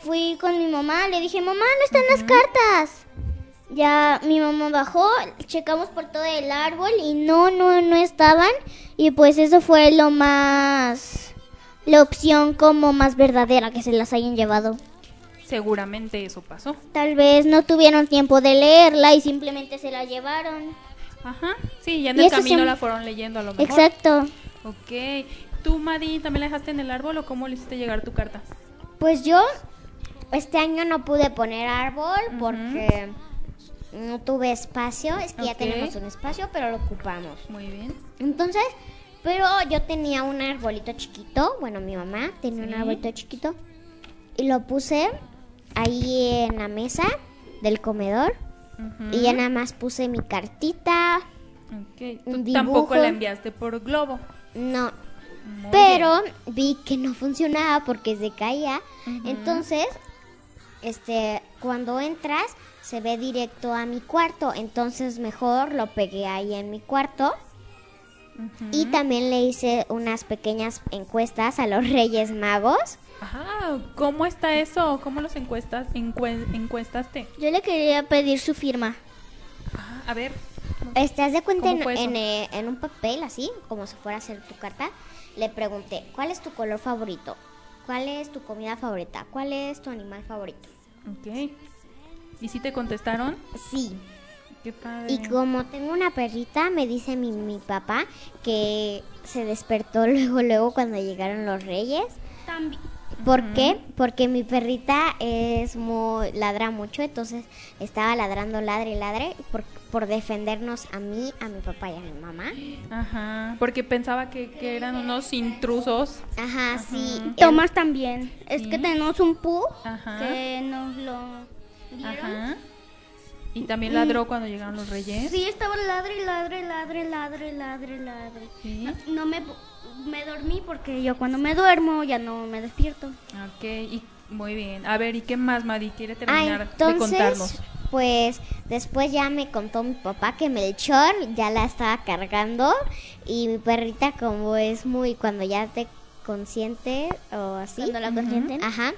fui con mi mamá, le dije, mamá, no están las cartas. Ya mi mamá bajó, checamos por todo el árbol y no, no, no estaban. Y pues eso fue lo más, la opción como más verdadera que se las hayan llevado. Seguramente eso pasó. Tal vez no tuvieron tiempo de leerla y simplemente se la llevaron. Ajá. Sí, ya en Y el camino la fueron leyendo a lo mejor. Exacto. Ok. ¿Tú, Madi, también la dejaste en el árbol o cómo le hiciste llegar tu carta? Pues yo este año no pude poner árbol porque no tuve espacio. Es que ya tenemos un espacio, pero lo ocupamos. Muy bien. Entonces, pero yo tenía un arbolito chiquito. Bueno, mi mamá tenía un arbolito chiquito. Y lo puse ahí en la mesa del comedor. Y ya nada más puse mi cartita. Ok. un Tú tampoco la enviaste por globo. No, Muy pero vi que no funcionaba porque se caía. Entonces, este, cuando entras se ve directo a mi cuarto, entonces mejor lo pegué ahí en mi cuarto y también le hice unas pequeñas encuestas a los Reyes Magos. Ajá. ¿Cómo está eso? ¿Cómo los encuestas, encue- encuestaste? Yo le quería pedir su firma. Ah, a ver. Haz de cuenta ¿Cómo en, eh, en un papel así, como si fuera a hacer tu carta. le pregunté, ¿cuál es tu color favorito? ¿Cuál es tu comida favorita? ¿Cuál es tu animal favorito? Ok. ¿Y si te contestaron? Sí. Qué padre. Y como tengo una perrita, me dice mi, mi papá que se despertó luego, luego cuando llegaron los reyes. También. ¿Por qué? Porque mi perrita es muy, ladra mucho, entonces estaba ladrando, ladre y ladre por, por defendernos a mí, a mi papá y a mi mamá. Ajá. Porque pensaba que, que eran unos intrusos. Ajá, sí. Tomás también. Es que tenemos un pu Ajá. que nos lo Ajá. Y también ladró cuando llegaron los reyes. Sí, estaba ladre, ladre, ladre, ladre, ladre, ladre. Sí. No, no me, me dormí porque yo cuando me duermo ya no me despierto. Ok, y muy bien. A ver, ¿y qué más, Madi? ¿Quiere Ah, terminar de entonces, contarnos? pues después ya me contó mi papá que Melchor ya la estaba cargando y mi perrita como es muy cuando ya te consiente o así. Cuando la consienten. Ajá.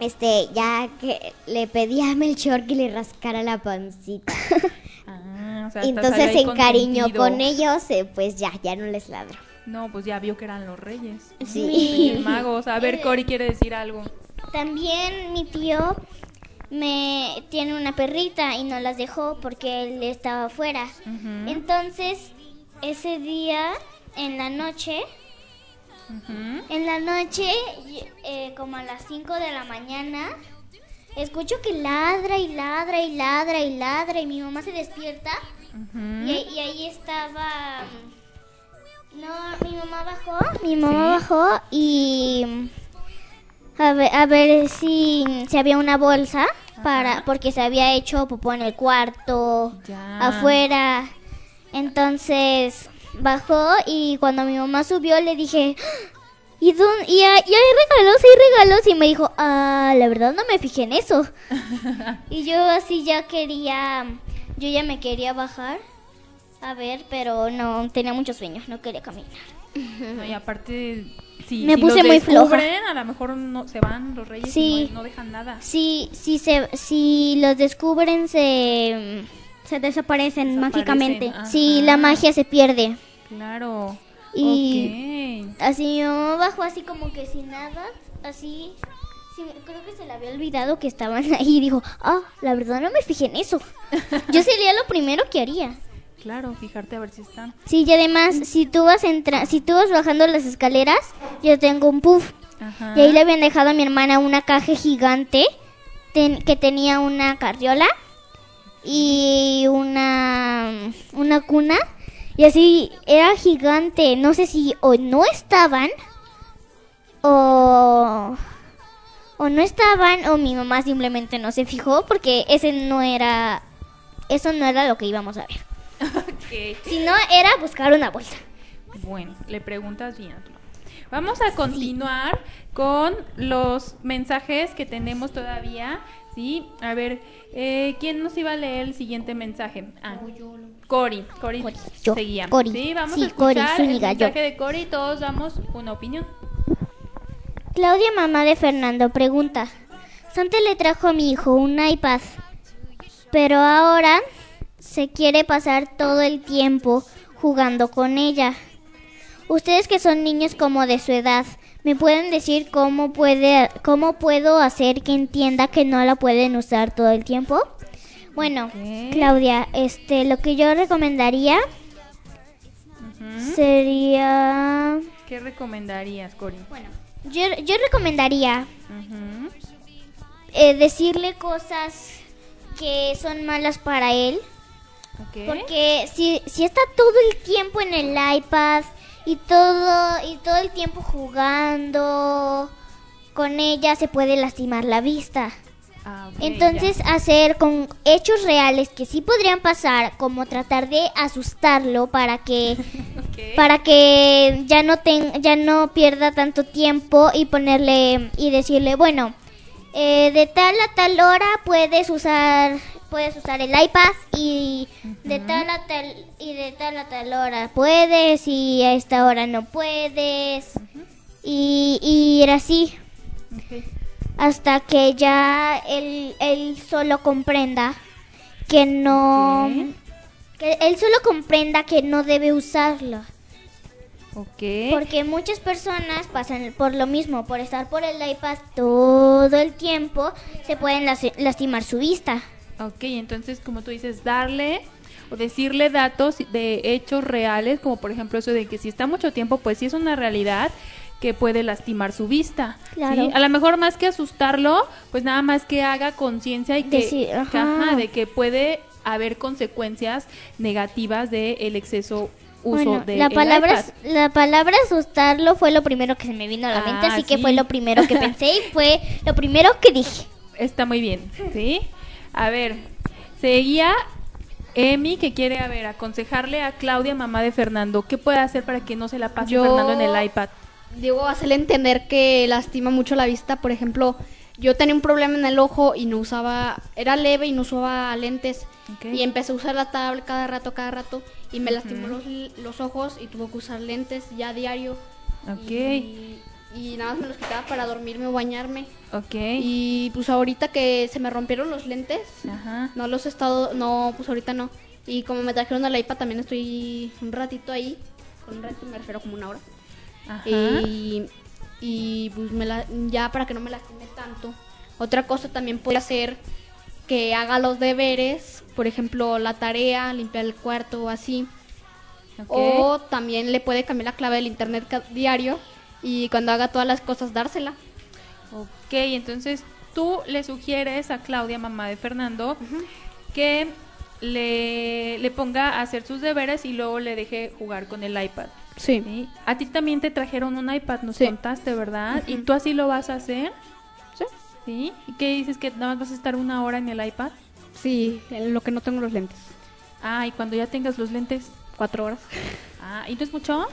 Este, ya que le pedí a Melchor que le rascara la pancita. Ah, o sea, Entonces se encariñó con ellos, eh, pues ya, ya no les ladro. No, pues ya vio que eran los reyes. Sí. Reyes magos. A ver, Cori quiere decir algo. También mi tío me tiene una perrita y no las dejó porque él estaba afuera. Entonces, ese día, en la noche, en la noche, eh, como a las 5 de la mañana, escucho que ladra y ladra y ladra y ladra y mi mamá se despierta y, y ahí estaba... No, mi mamá bajó. Mi mamá bajó y... A ver, a ver si, si había una bolsa para porque se había hecho popó en el cuarto, Ya. afuera. Entonces bajó y cuando mi mamá subió le dije, "¡Ah! ¿y, dónde, y, hay, y hay regalos, hay regalos? Y me dijo, ah, la verdad no me fijé en eso. y yo así ya quería, yo ya me quería bajar a ver, pero no, tenía mucho sueño, no quería caminar. No, y aparte, si, Me si puse los muy floja. a lo mejor no se van los reyes Sí. y no, no dejan nada. Si, si, se, si los descubren, se, Se desaparecen, Desaparecen, mágicamente. ajá. si la magia se pierde. Claro. Y- Ok. Así mamá bajó así como que sin nada, así. sí, creo que se le había olvidado que estaban ahí y dijo, ah, la verdad no me fijé en eso. Yo sería lo primero que haría. Claro, fijarte a ver si están. Sí, y además, si tú vas entra si tú vas bajando las escaleras, yo tengo un puff. Ajá. Y ahí le habían dejado a mi hermana una caja gigante ten- que tenía una carriola y una, una cuna. Y así era gigante. No sé si o no estaban o, o no estaban o mi mamá simplemente no se fijó porque ese no era... Eso no era lo que íbamos a ver. Ok. Si no, era buscar una bolsa. Bueno, le preguntas bien. Vamos a continuar con los mensajes que tenemos todavía. Sí, a ver, eh, ¿quién nos iba a leer el siguiente mensaje? Ah, Cori. Cori, Cori, yo. seguía. Cori. Sí, vamos Sí, a Cori, escuchar el yo. mensaje de Cori y todos damos una opinión. Claudia, mamá de Fernando, pregunta. Santa le trajo a mi hijo un iPad, pero ahora se quiere pasar todo el tiempo jugando con ella. Ustedes que son niños como de su edad, ¿me pueden decir cómo, puede, cómo puedo hacer que entienda que no la pueden usar todo el tiempo? Bueno. Claudia, este, lo que yo recomendaría sería... ¿Qué recomendarías, Cori? Bueno, yo, yo recomendaría eh, decirle cosas que son malas para él. Porque si, si está todo el tiempo en el iPad y todo, y todo el tiempo jugando con ella, se puede lastimar la vista. Ah, Entonces hacer con hechos reales que sí podrían pasar, como tratar de asustarlo para que para que ya no ten- ya no pierda tanto tiempo y ponerle y decirle bueno eh, de tal a tal hora puedes usar puedes usar el iPad y de tal a tal y de tal a tal hora puedes y a esta hora no puedes. Y, y ir así. Hasta que ya él, él solo comprenda que no que él solo comprenda que no debe usarlo. Ok. Porque muchas personas pasan por lo mismo, por estar por el iPad todo el tiempo, se pueden las- lastimar su vista. Ok, entonces como tú dices, darle o decirle datos de hechos reales, como por ejemplo eso de que si está mucho tiempo, pues sí es una realidad que puede lastimar su vista. Claro. ¿sí? A lo mejor más que asustarlo, pues nada más que haga conciencia y que, Decir, que, ajá. ajá, de que puede haber consecuencias negativas del exceso uso Bueno, de la palabra iPad. la palabra asustarlo fue lo primero que se me vino a la mente, Ah, así que fue lo primero que pensé y fue lo primero que dije. Está muy bien, ¿sí? A ver, seguía Emi que quiere, a ver, aconsejarle a Claudia, mamá de Fernando, ¿qué puede hacer para que no se la pase Yo- Fernando en el iPad? Digo, hacerle entender que lastima mucho la vista. Por ejemplo, yo tenía un problema en el ojo y no usaba, era leve y no usaba lentes. Y empecé a usar la tablet cada rato, cada rato. Y me lastimó los, los ojos y tuve que usar lentes ya a diario. Ok, Y, y nada más me los quitaba para dormirme o bañarme. ok. Y pues ahorita que se me rompieron los lentes, Ajá. no los he estado, no, pues ahorita no. Y como me trajeron el iPad también estoy un ratito ahí. Con un ratito me refiero como una hora. Ajá. Y, y pues me la, ya para que no me lastime tanto. Otra cosa también puede ser que haga los deberes, por ejemplo, la tarea, limpiar el cuarto o así. ok. O también le puede cambiar la clave del internet diario y cuando haga todas las cosas dársela. Ok, entonces tú le sugieres a Claudia, mamá de Fernando, que le, le ponga a hacer sus deberes y luego le deje jugar con el iPad. Sí. ¿sí? A ti también te trajeron un iPad, nos Sí. contaste, ¿verdad? ¿Y tú así lo vas a hacer? Sí. ¿Sí? ¿Y qué dices que nada más vas a estar una hora en el iPad? Sí, en lo que no tengo los lentes. Ah, y cuando ya tengas los lentes. Cuatro horas. Ah, ¿y no es mucho?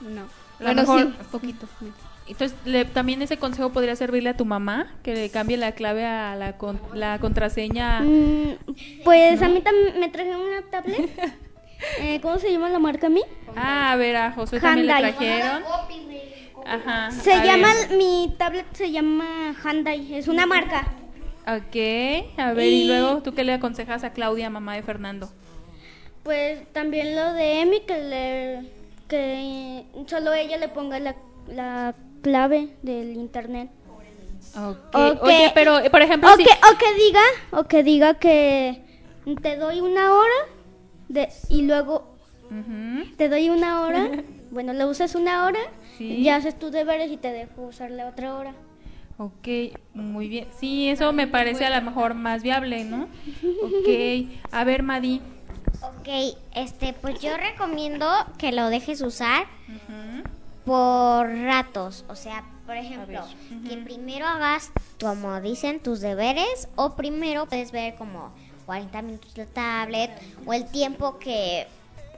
No. A lo Bueno, mejor- sí, poquito. Entonces, le- también ese consejo podría servirle a tu mamá, que le cambie la clave a la, con- la contraseña. Mm, pues a mí también me trajeron una tablet. Eh, ¿Cómo se llama la marca a mí? Ah, a ver, a Josué también le Hyundai. trajeron. Ajá. Se llama, ver. mi tablet se llama Hyundai, es una marca. Ok, a ver, y... Y- luego, ¿tú qué le aconsejas a Claudia, mamá de Fernando? Pues también lo de Emi, que le que solo ella le ponga la, la clave del internet. Ok. O Oye, pero, eh, por ejemplo, O si... que, o que diga, o que diga que te doy una hora de, y luego Ujú. te doy una hora, bueno, le usas una hora, Sí. ya haces tus deberes y te dejo usarle otra hora. Ok, muy bien. Sí, eso me parece a lo mejor más viable, ¿no? Ok. A ver, Madi. Ok, este, pues yo recomiendo que lo dejes usar por ratos. O sea, por ejemplo, que primero hagas, como dicen, tus deberes o primero puedes ver como 40 minutos la tablet o el tiempo que,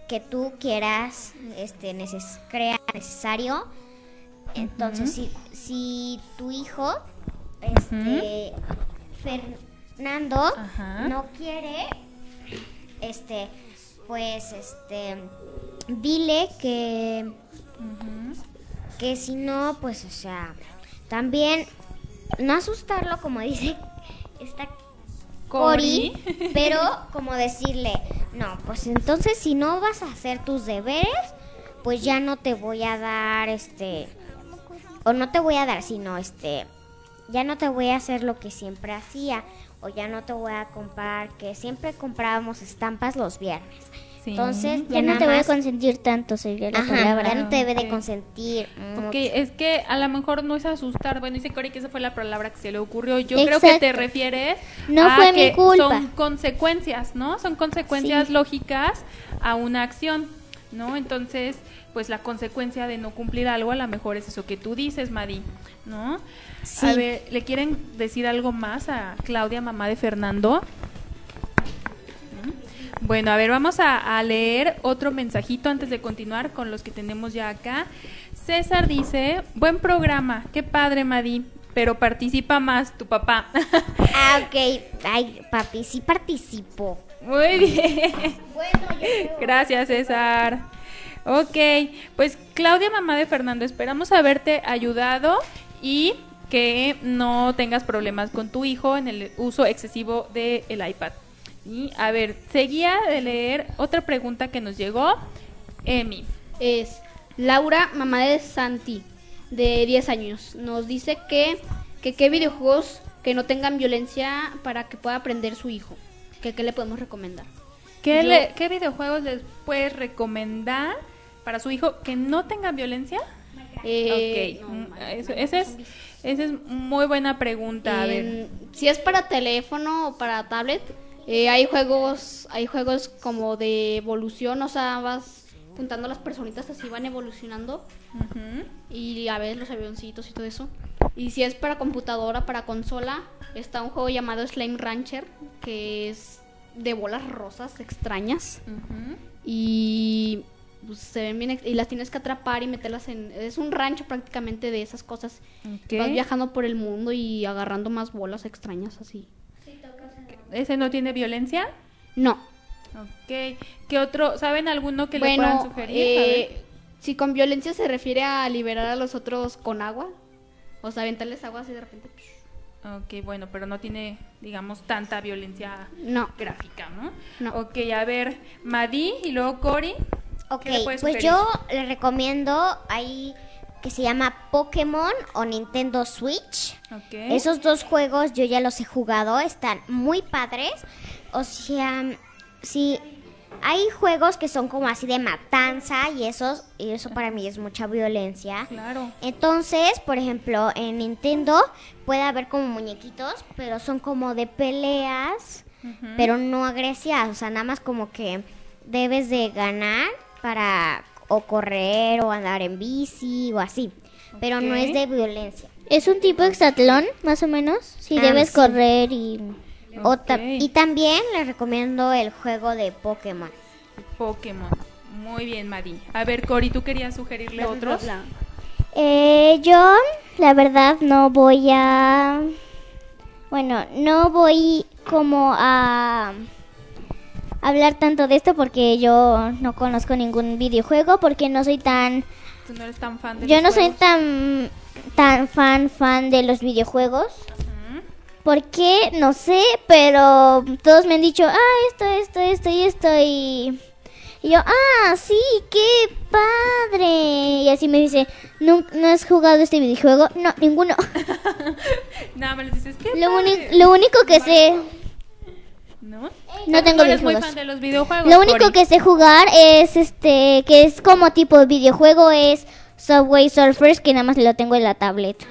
que tú quieras, este, neces crea necesario. Entonces, si, si tu hijo, este, Fernando, no quiere, este, pues, este, dile que que si no, pues, o sea, también no asustarlo como dice esta Cori, Cori. pero como decirle, no, pues entonces si no vas a hacer tus deberes, pues ya no te voy a dar este o no te voy a dar, sino este ya no te voy a hacer lo que siempre hacía o ya no te voy a comprar que siempre comprábamos estampas los viernes. Sí. Entonces, Ya no te voy a consentir tanto, sería la Ajá, palabra. ya no te debe de ok. consentir. Ok, mucho. es que a lo mejor no es asustar. Bueno, dice Cori que esa fue la palabra que se le ocurrió. Yo creo que te refieres No a fue mi culpa. son consecuencias, ¿no? Son consecuencias Sí. lógicas a una acción, ¿no? Entonces, pues la consecuencia de no cumplir algo a lo mejor es eso que tú dices, Madi, ¿no? Sí. A ver, ¿le quieren decir algo más a Claudia, mamá de Fernando? Bueno, a ver, vamos a, a leer otro mensajito antes de continuar con los que tenemos ya acá. César dice, buen programa, qué padre, Madi, pero participa más tu papá. Ah, ok. Ay, papi, sí participo. Muy bien. Gracias, César. Ok, pues Claudia, mamá de Fernando, esperamos haberte ayudado y que no tengas problemas con tu hijo en el uso excesivo del iPad. Y a ver, seguía de leer otra pregunta que nos llegó. Emi. Es, Laura, mamá de Santi, de 10 años, nos dice que, que qué videojuegos que no tengan violencia para que pueda aprender su hijo. Que qué le podemos recomendar. ¿Qué, Yo- le- ¿Qué videojuegos les puedes recomendar para su hijo que no tengan violencia? Eh, ok, no, mm, eso- es, esa es muy buena pregunta. A ver. Si es para teléfono o para tablet, eh, hay juegos, hay juegos como de evolución, o sea, vas juntando las personitas así van evolucionando Ujú. y a veces los avioncitos y todo eso. Y si es para computadora, para consola, está un juego llamado Slime Rancher que es de bolas rosas extrañas Ujú. y pues, se ven bien y las tienes que atrapar y meterlas en es un rancho prácticamente de esas cosas. Ok. Vas viajando por el mundo y agarrando más bolas extrañas así. ¿Ese no tiene violencia? No. Ok. ¿Qué otro? ¿Saben alguno que le bueno, puedan sugerir? Eh, si con violencia se refiere a liberar a los otros con agua, o sea, aventarles agua así de repente. Ok, bueno, pero no tiene, digamos, tanta violencia No. gráfica, ¿no? No. Ok, a ver, Madi y luego Cory. Ok, ¿Qué le puedes pues sugerir? yo le recomiendo ahí que se llama Pokémon o Nintendo Switch. Ok. Esos dos juegos yo ya los he jugado, están muy padres. O sea, sí, hay juegos que son como así de matanza y esos, y eso para mí es mucha violencia. Claro. Entonces, por ejemplo, en Nintendo puede haber como muñequitos, pero son como de peleas, pero no agresivas, o sea, nada más como que debes de ganar para o correr o andar en bici o así, pero no es de violencia. Es un tipo hexatlón, más o menos. Si Ah, debes sí. correr y... O ta- Ok. y también les recomiendo el juego de Pokémon. Pokémon. Muy bien, Madi. A ver, Cory, ¿tú querías sugerirle otros? Eh, yo, la verdad, no voy a... Bueno, no voy como a hablar tanto de esto porque yo no conozco ningún videojuego porque no soy tan... Tú no eres tan fan de Yo los no soy tan, tan fan, fan de los videojuegos. Ujú. ¿Por qué? No sé, pero todos me han dicho, ah, esto, esto, esto y esto y... y yo, ah, sí, qué padre. Y así me dice, ¿no, ¿no has jugado este videojuego? No, ninguno. Nada más les dices, ¿qué Lo, padre? lo único que sé, ¿No? no tengo no eres muy videojuegos. fan de los videojuegos, Lo único que sé jugar es este, que es como tipo de videojuego, es Subway Surfers, que nada más lo tengo en la tablet.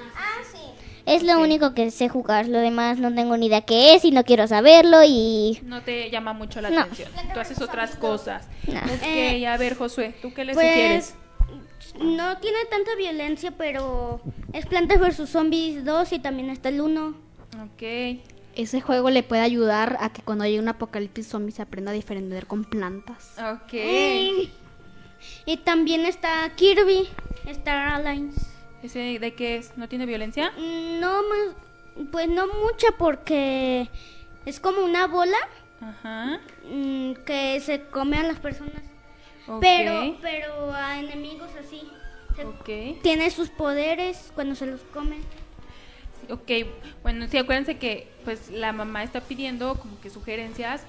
Es lo único que sé jugar, lo demás no tengo ni idea qué es y no quiero saberlo y... No te llama mucho la No. atención. Tú haces otras cosas. No. Ok, a ver, Josué, ¿tú qué le Pues, sugieres? No tiene tanta violencia, pero es Plantas vs Zombies 2 y también está el 1. Ok. Ese juego le puede ayudar a que cuando haya un apocalipsis zombie se aprenda a diferenciar con plantas. Ok. Y también está Kirby, Star Allies. ¿Ese de qué es? ¿No tiene violencia? No más, pues no mucha porque es como una bola Ajá. mm, que se come a las personas. Ok. Pero, pero a enemigos así. Se- Ok. Tiene sus poderes cuando se los come. Ok, bueno, sí, acuérdense que pues la mamá está pidiendo como que sugerencias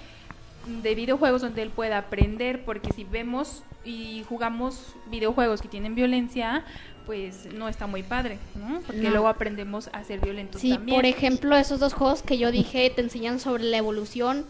de videojuegos donde él pueda aprender, porque si vemos y jugamos videojuegos que tienen violencia, pues no está muy padre, ¿no? Porque No. luego aprendemos a ser violentos Sí, también. por ejemplo, esos dos juegos que yo dije te enseñan sobre la evolución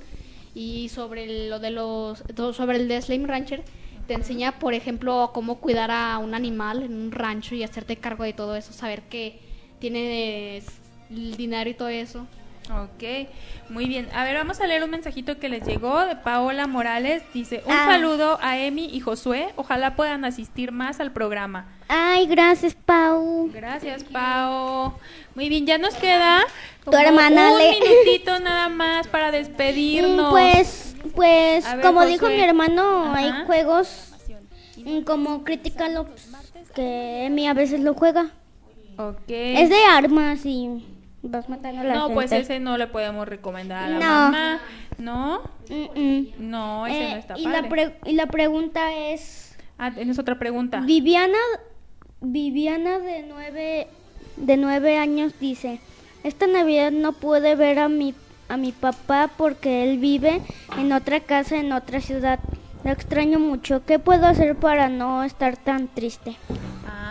y sobre lo de los sobre el de Slime Rancher te enseña, por ejemplo, cómo cuidar a un animal en un rancho y hacerte cargo de todo eso, saber que tienes el dinero y todo eso. Ok, muy bien. A ver, vamos a leer un mensajito que les llegó de Paola Morales. Dice, un Ah. saludo a Emi y Josué. Ojalá puedan asistir más al programa. Ay, gracias, Pau. Gracias, Pao. Muy bien, ya nos queda Tu hermana un le- minutito nada más para despedirnos. Pues, pues, ver, como Josué. dijo mi hermano, Ajá. hay juegos mm, como Critical Ops que Emi a veces lo juega. Ok. Es de armas y vas matando a la no, gente. pues ese no le podemos recomendar a la No. mamá. ¿No? Mm, mm. No, ese Eh, no está y, padre. la pre- y la pregunta es, Ah, tienes otra pregunta. Viviana, Viviana de nueve, de nueve años dice, esta Navidad no pude ver a mi, a mi papá porque él vive en otra casa en otra ciudad. La extraño mucho. ¿Qué puedo hacer para no estar tan triste? Ah,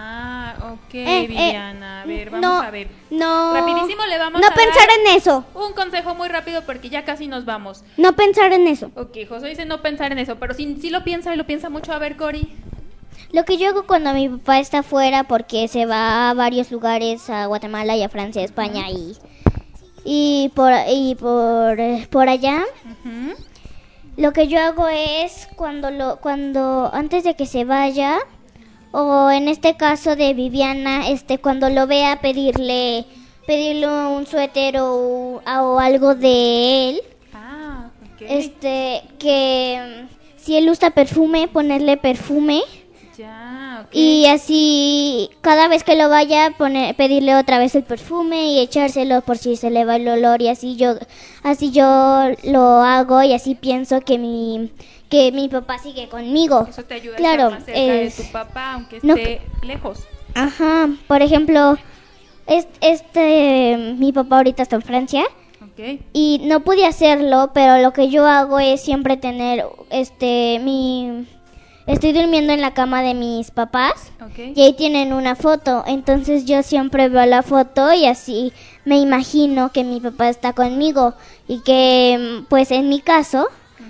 ok, Eh, eh, Viviana. a ver, vamos no, a ver. No. Rapidísimo le vamos no a pensar dar en eso. un consejo muy rápido porque ya casi nos vamos. No pensar en eso. Ok, José dice no pensar en eso, pero si, si lo piensa y lo piensa mucho, a ver, Cori. Lo que yo hago cuando mi papá está fuera porque se va a varios lugares, a Guatemala y a Francia, España y, y, por, y por, eh, por allá, lo que yo hago es cuando lo cuando antes de que se vaya o en este caso de Viviana, este cuando lo vea pedirle pedirle un suéter o, o algo de él, Ah, este que si él usa perfume, ponerle perfume. Ya, ok. Y así, cada vez que lo vaya, poner, pedirle otra vez el perfume y echárselo por si se le va el olor. Y así yo, así yo lo hago y así pienso que mi, que mi papá sigue conmigo. Eso te ayuda claro, a estar más cerca es- de tu papá, aunque no- esté lejos. Ajá, por ejemplo, es- este, mi papá ahorita está en Francia y no pude hacerlo, pero lo que yo hago es siempre tener, este, mi, estoy durmiendo en la cama de mis papás. Ok. Y ahí tienen una foto, entonces yo siempre veo la foto y así me imagino que mi papá está conmigo y que mm, pues en mi caso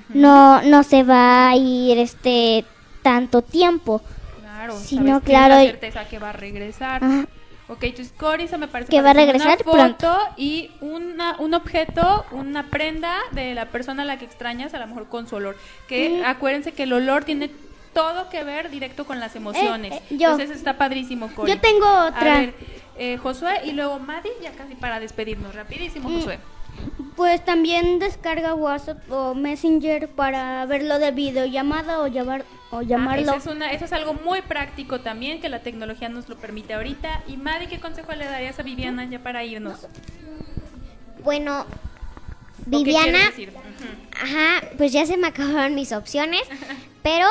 no no se va a ir este tanto tiempo. Claro. Si sabes, no, tienes claro, la certeza que va a regresar. Ajá. Ok, entonces Cori se me parece Que va a regresar una foto pronto. y una, un objeto, una prenda de la persona a la que extrañas, a lo mejor con su olor. Que acuérdense que el olor tiene todo que ver directo con las emociones. eh, yo. Entonces está padrísimo, Cori. Yo tengo otra. A ver, eh, Josué y luego Madi, ya casi para despedirnos. Rapidísimo, Mm. Josué. Pues también descarga WhatsApp o Messenger para verlo de videollamada o llamar o Ah, llamarlo. eso, es una, eso es algo muy práctico también, que la tecnología nos lo permite ahorita. Y Madi, ¿qué consejo le darías a Viviana ya para irnos? Bueno, ¿O qué Viviana, ajá, pues ya se me acabaron mis opciones, pero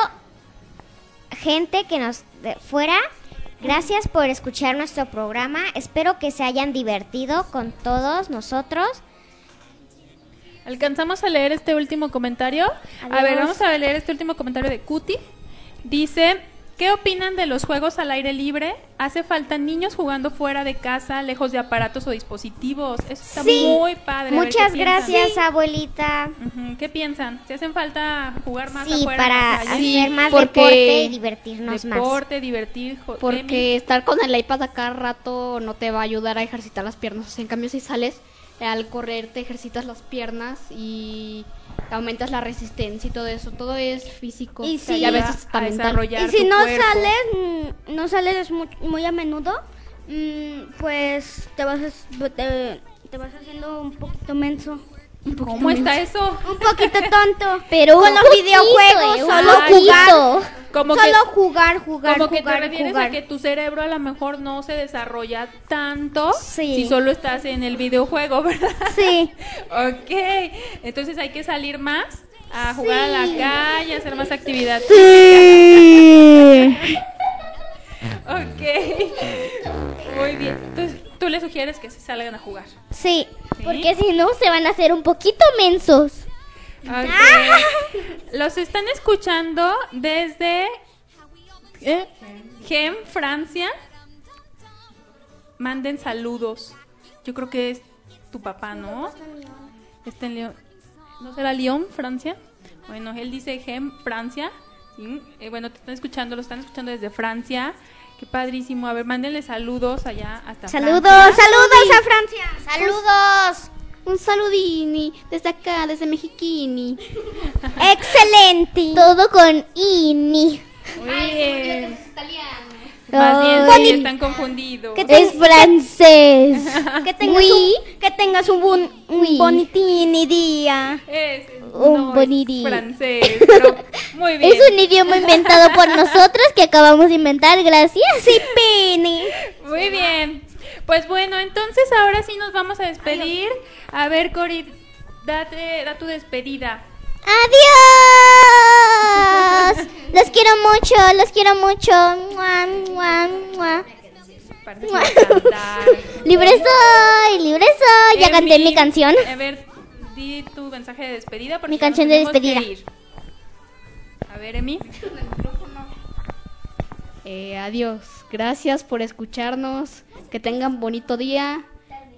gente que nos de fuera, gracias por escuchar nuestro programa. Espero que se hayan divertido con todos nosotros. ¿Alcanzamos a leer este último comentario? A ver, vamos a leer este último comentario de Cuti. Dice, ¿qué opinan de los juegos al aire libre? Hace falta niños jugando fuera de casa, lejos de aparatos o dispositivos. Eso está Sí. muy padre. Muchas gracias, abuelita. ¿Qué piensan? ¿Se hacen falta jugar más Sí, afuera para hacer más deporte y divertirnos más. Deporte, divertir. Porque estar con el iPad a cada rato no te va a ayudar a ejercitar las piernas. O sea, en cambio, si sales al correr, te ejercitas las piernas y aumentas la resistencia y todo eso. Todo es físico. Y si- y a veces a desarrollar Y si tu no cuerpo. sales, mm, no sales muy, muy a menudo, mm, pues te vas, a- te, te vas haciendo un poquito menso. ¿Cómo está eso? Un poquito tonto. Pero con los videojuegos, eh, solo poquito. Jugar. Como solo que- jugar, jugar, Como que te jugar, refieres jugar. a que tu cerebro a lo mejor no se desarrolla tanto Sí. si solo estás en el videojuego, ¿verdad? Sí. ok, entonces hay que salir más a jugar a la calle, hacer más actividad. ok, muy bien. Entonces tú le sugieres que se salgan a jugar. Sí, ¿Sí? porque si no se van a hacer un poquito mensos. Ok. Los están escuchando desde ¿eh? Gem, Francia. Manden saludos. Yo creo que es tu papá, ¿no? Está en León. ¿No será Lyon, Francia? Bueno, él dice Gem, Francia. Sí. Eh, bueno, te están escuchando, lo están escuchando desde Francia. Qué padrísimo. A ver, mándenle saludos allá hasta Saludos, Francia. saludos a Francia. Saludos. Un saludini desde acá, desde Mexiquini. Excelente. Todo con ini. Muy bien. Italiano. Más bien, Ay. sí, están confundidos. Es francés. Que tengas Oui. un, que tengas un, buen, un Oui. bonitini día. Es, Un no, boniri. es francés, pero muy bien. Es un idioma inventado por nosotros que acabamos de inventar, gracias. Sí, Pini. Muy bien. Pues bueno, entonces ahora sí nos vamos a despedir. A ver, Cori, date, da tu despedida. Adiós. Los quiero mucho, los quiero mucho. Mua, mua, mua. Libre soy, libre soy. Ya canté mi canción. A ver, di tu mensaje de despedida. porque Mi canción de despedida. A ver, Emi. Eh, adiós. Gracias por escucharnos. Que tengan bonito día.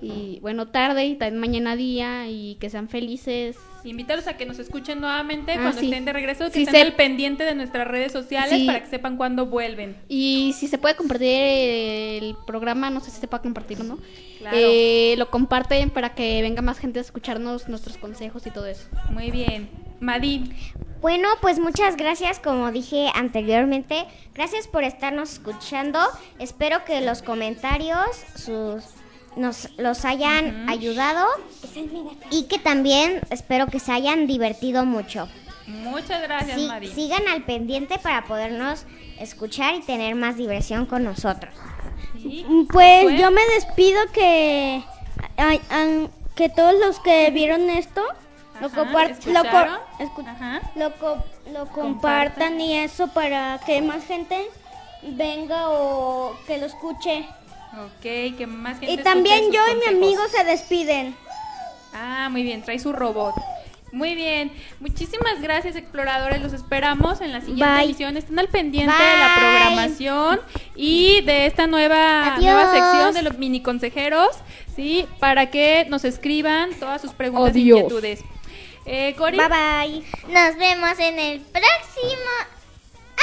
Y bueno, tarde y también mañana día. Y que sean felices. Invítalos a que nos escuchen nuevamente Ah, cuando sí. estén de regreso, que Sí, estén se- al pendiente de nuestras redes sociales Sí. para que sepan cuándo vuelven. Y si se puede compartir el programa, no sé si se puede compartir o no. Claro. eh, lo comparten para que venga más gente a escucharnos nuestros consejos y todo eso. Muy bien. Madi, Bueno, pues muchas gracias, como dije anteriormente. Gracias por estarnos escuchando. Espero que los comentarios sus, nos los hayan ayudado y que también espero que se hayan divertido mucho. muchas gracias, Sí, sigan al pendiente para podernos escuchar y tener más diversión con nosotros. Sí. Pues Pues- yo me despido que ay, ay, que todos los que vieron esto lo, Ajá, compar- lo, co- escu- Ajá. lo co- lo compartan y eso para que más gente venga o que lo escuche. Ok, que más gente Y también yo y mi amigo se despiden. Ah, muy bien, trae su robot. Muy bien, muchísimas gracias exploradores, los esperamos en la siguiente Bye. emisión. Estén al pendiente de la programación y de esta nueva, Adiós. nueva sección de los mini consejeros, ¿sí? Para que nos escriban todas sus preguntas e inquietudes. Eh, Cori, Bye bye. Nos vemos en el próximo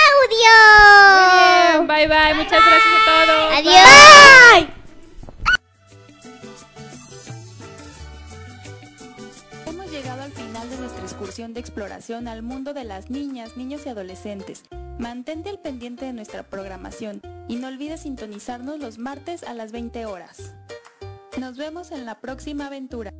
Muy audio. bien, bye bye, muchas gracias a todos. Adiós. Hemos llegado al final de nuestra excursión de exploración al mundo de las niñas, niños y adolescentes. Mantente al pendiente de nuestra programación y no olvides sintonizarnos los martes a las 20 horas. Nos vemos en la próxima aventura.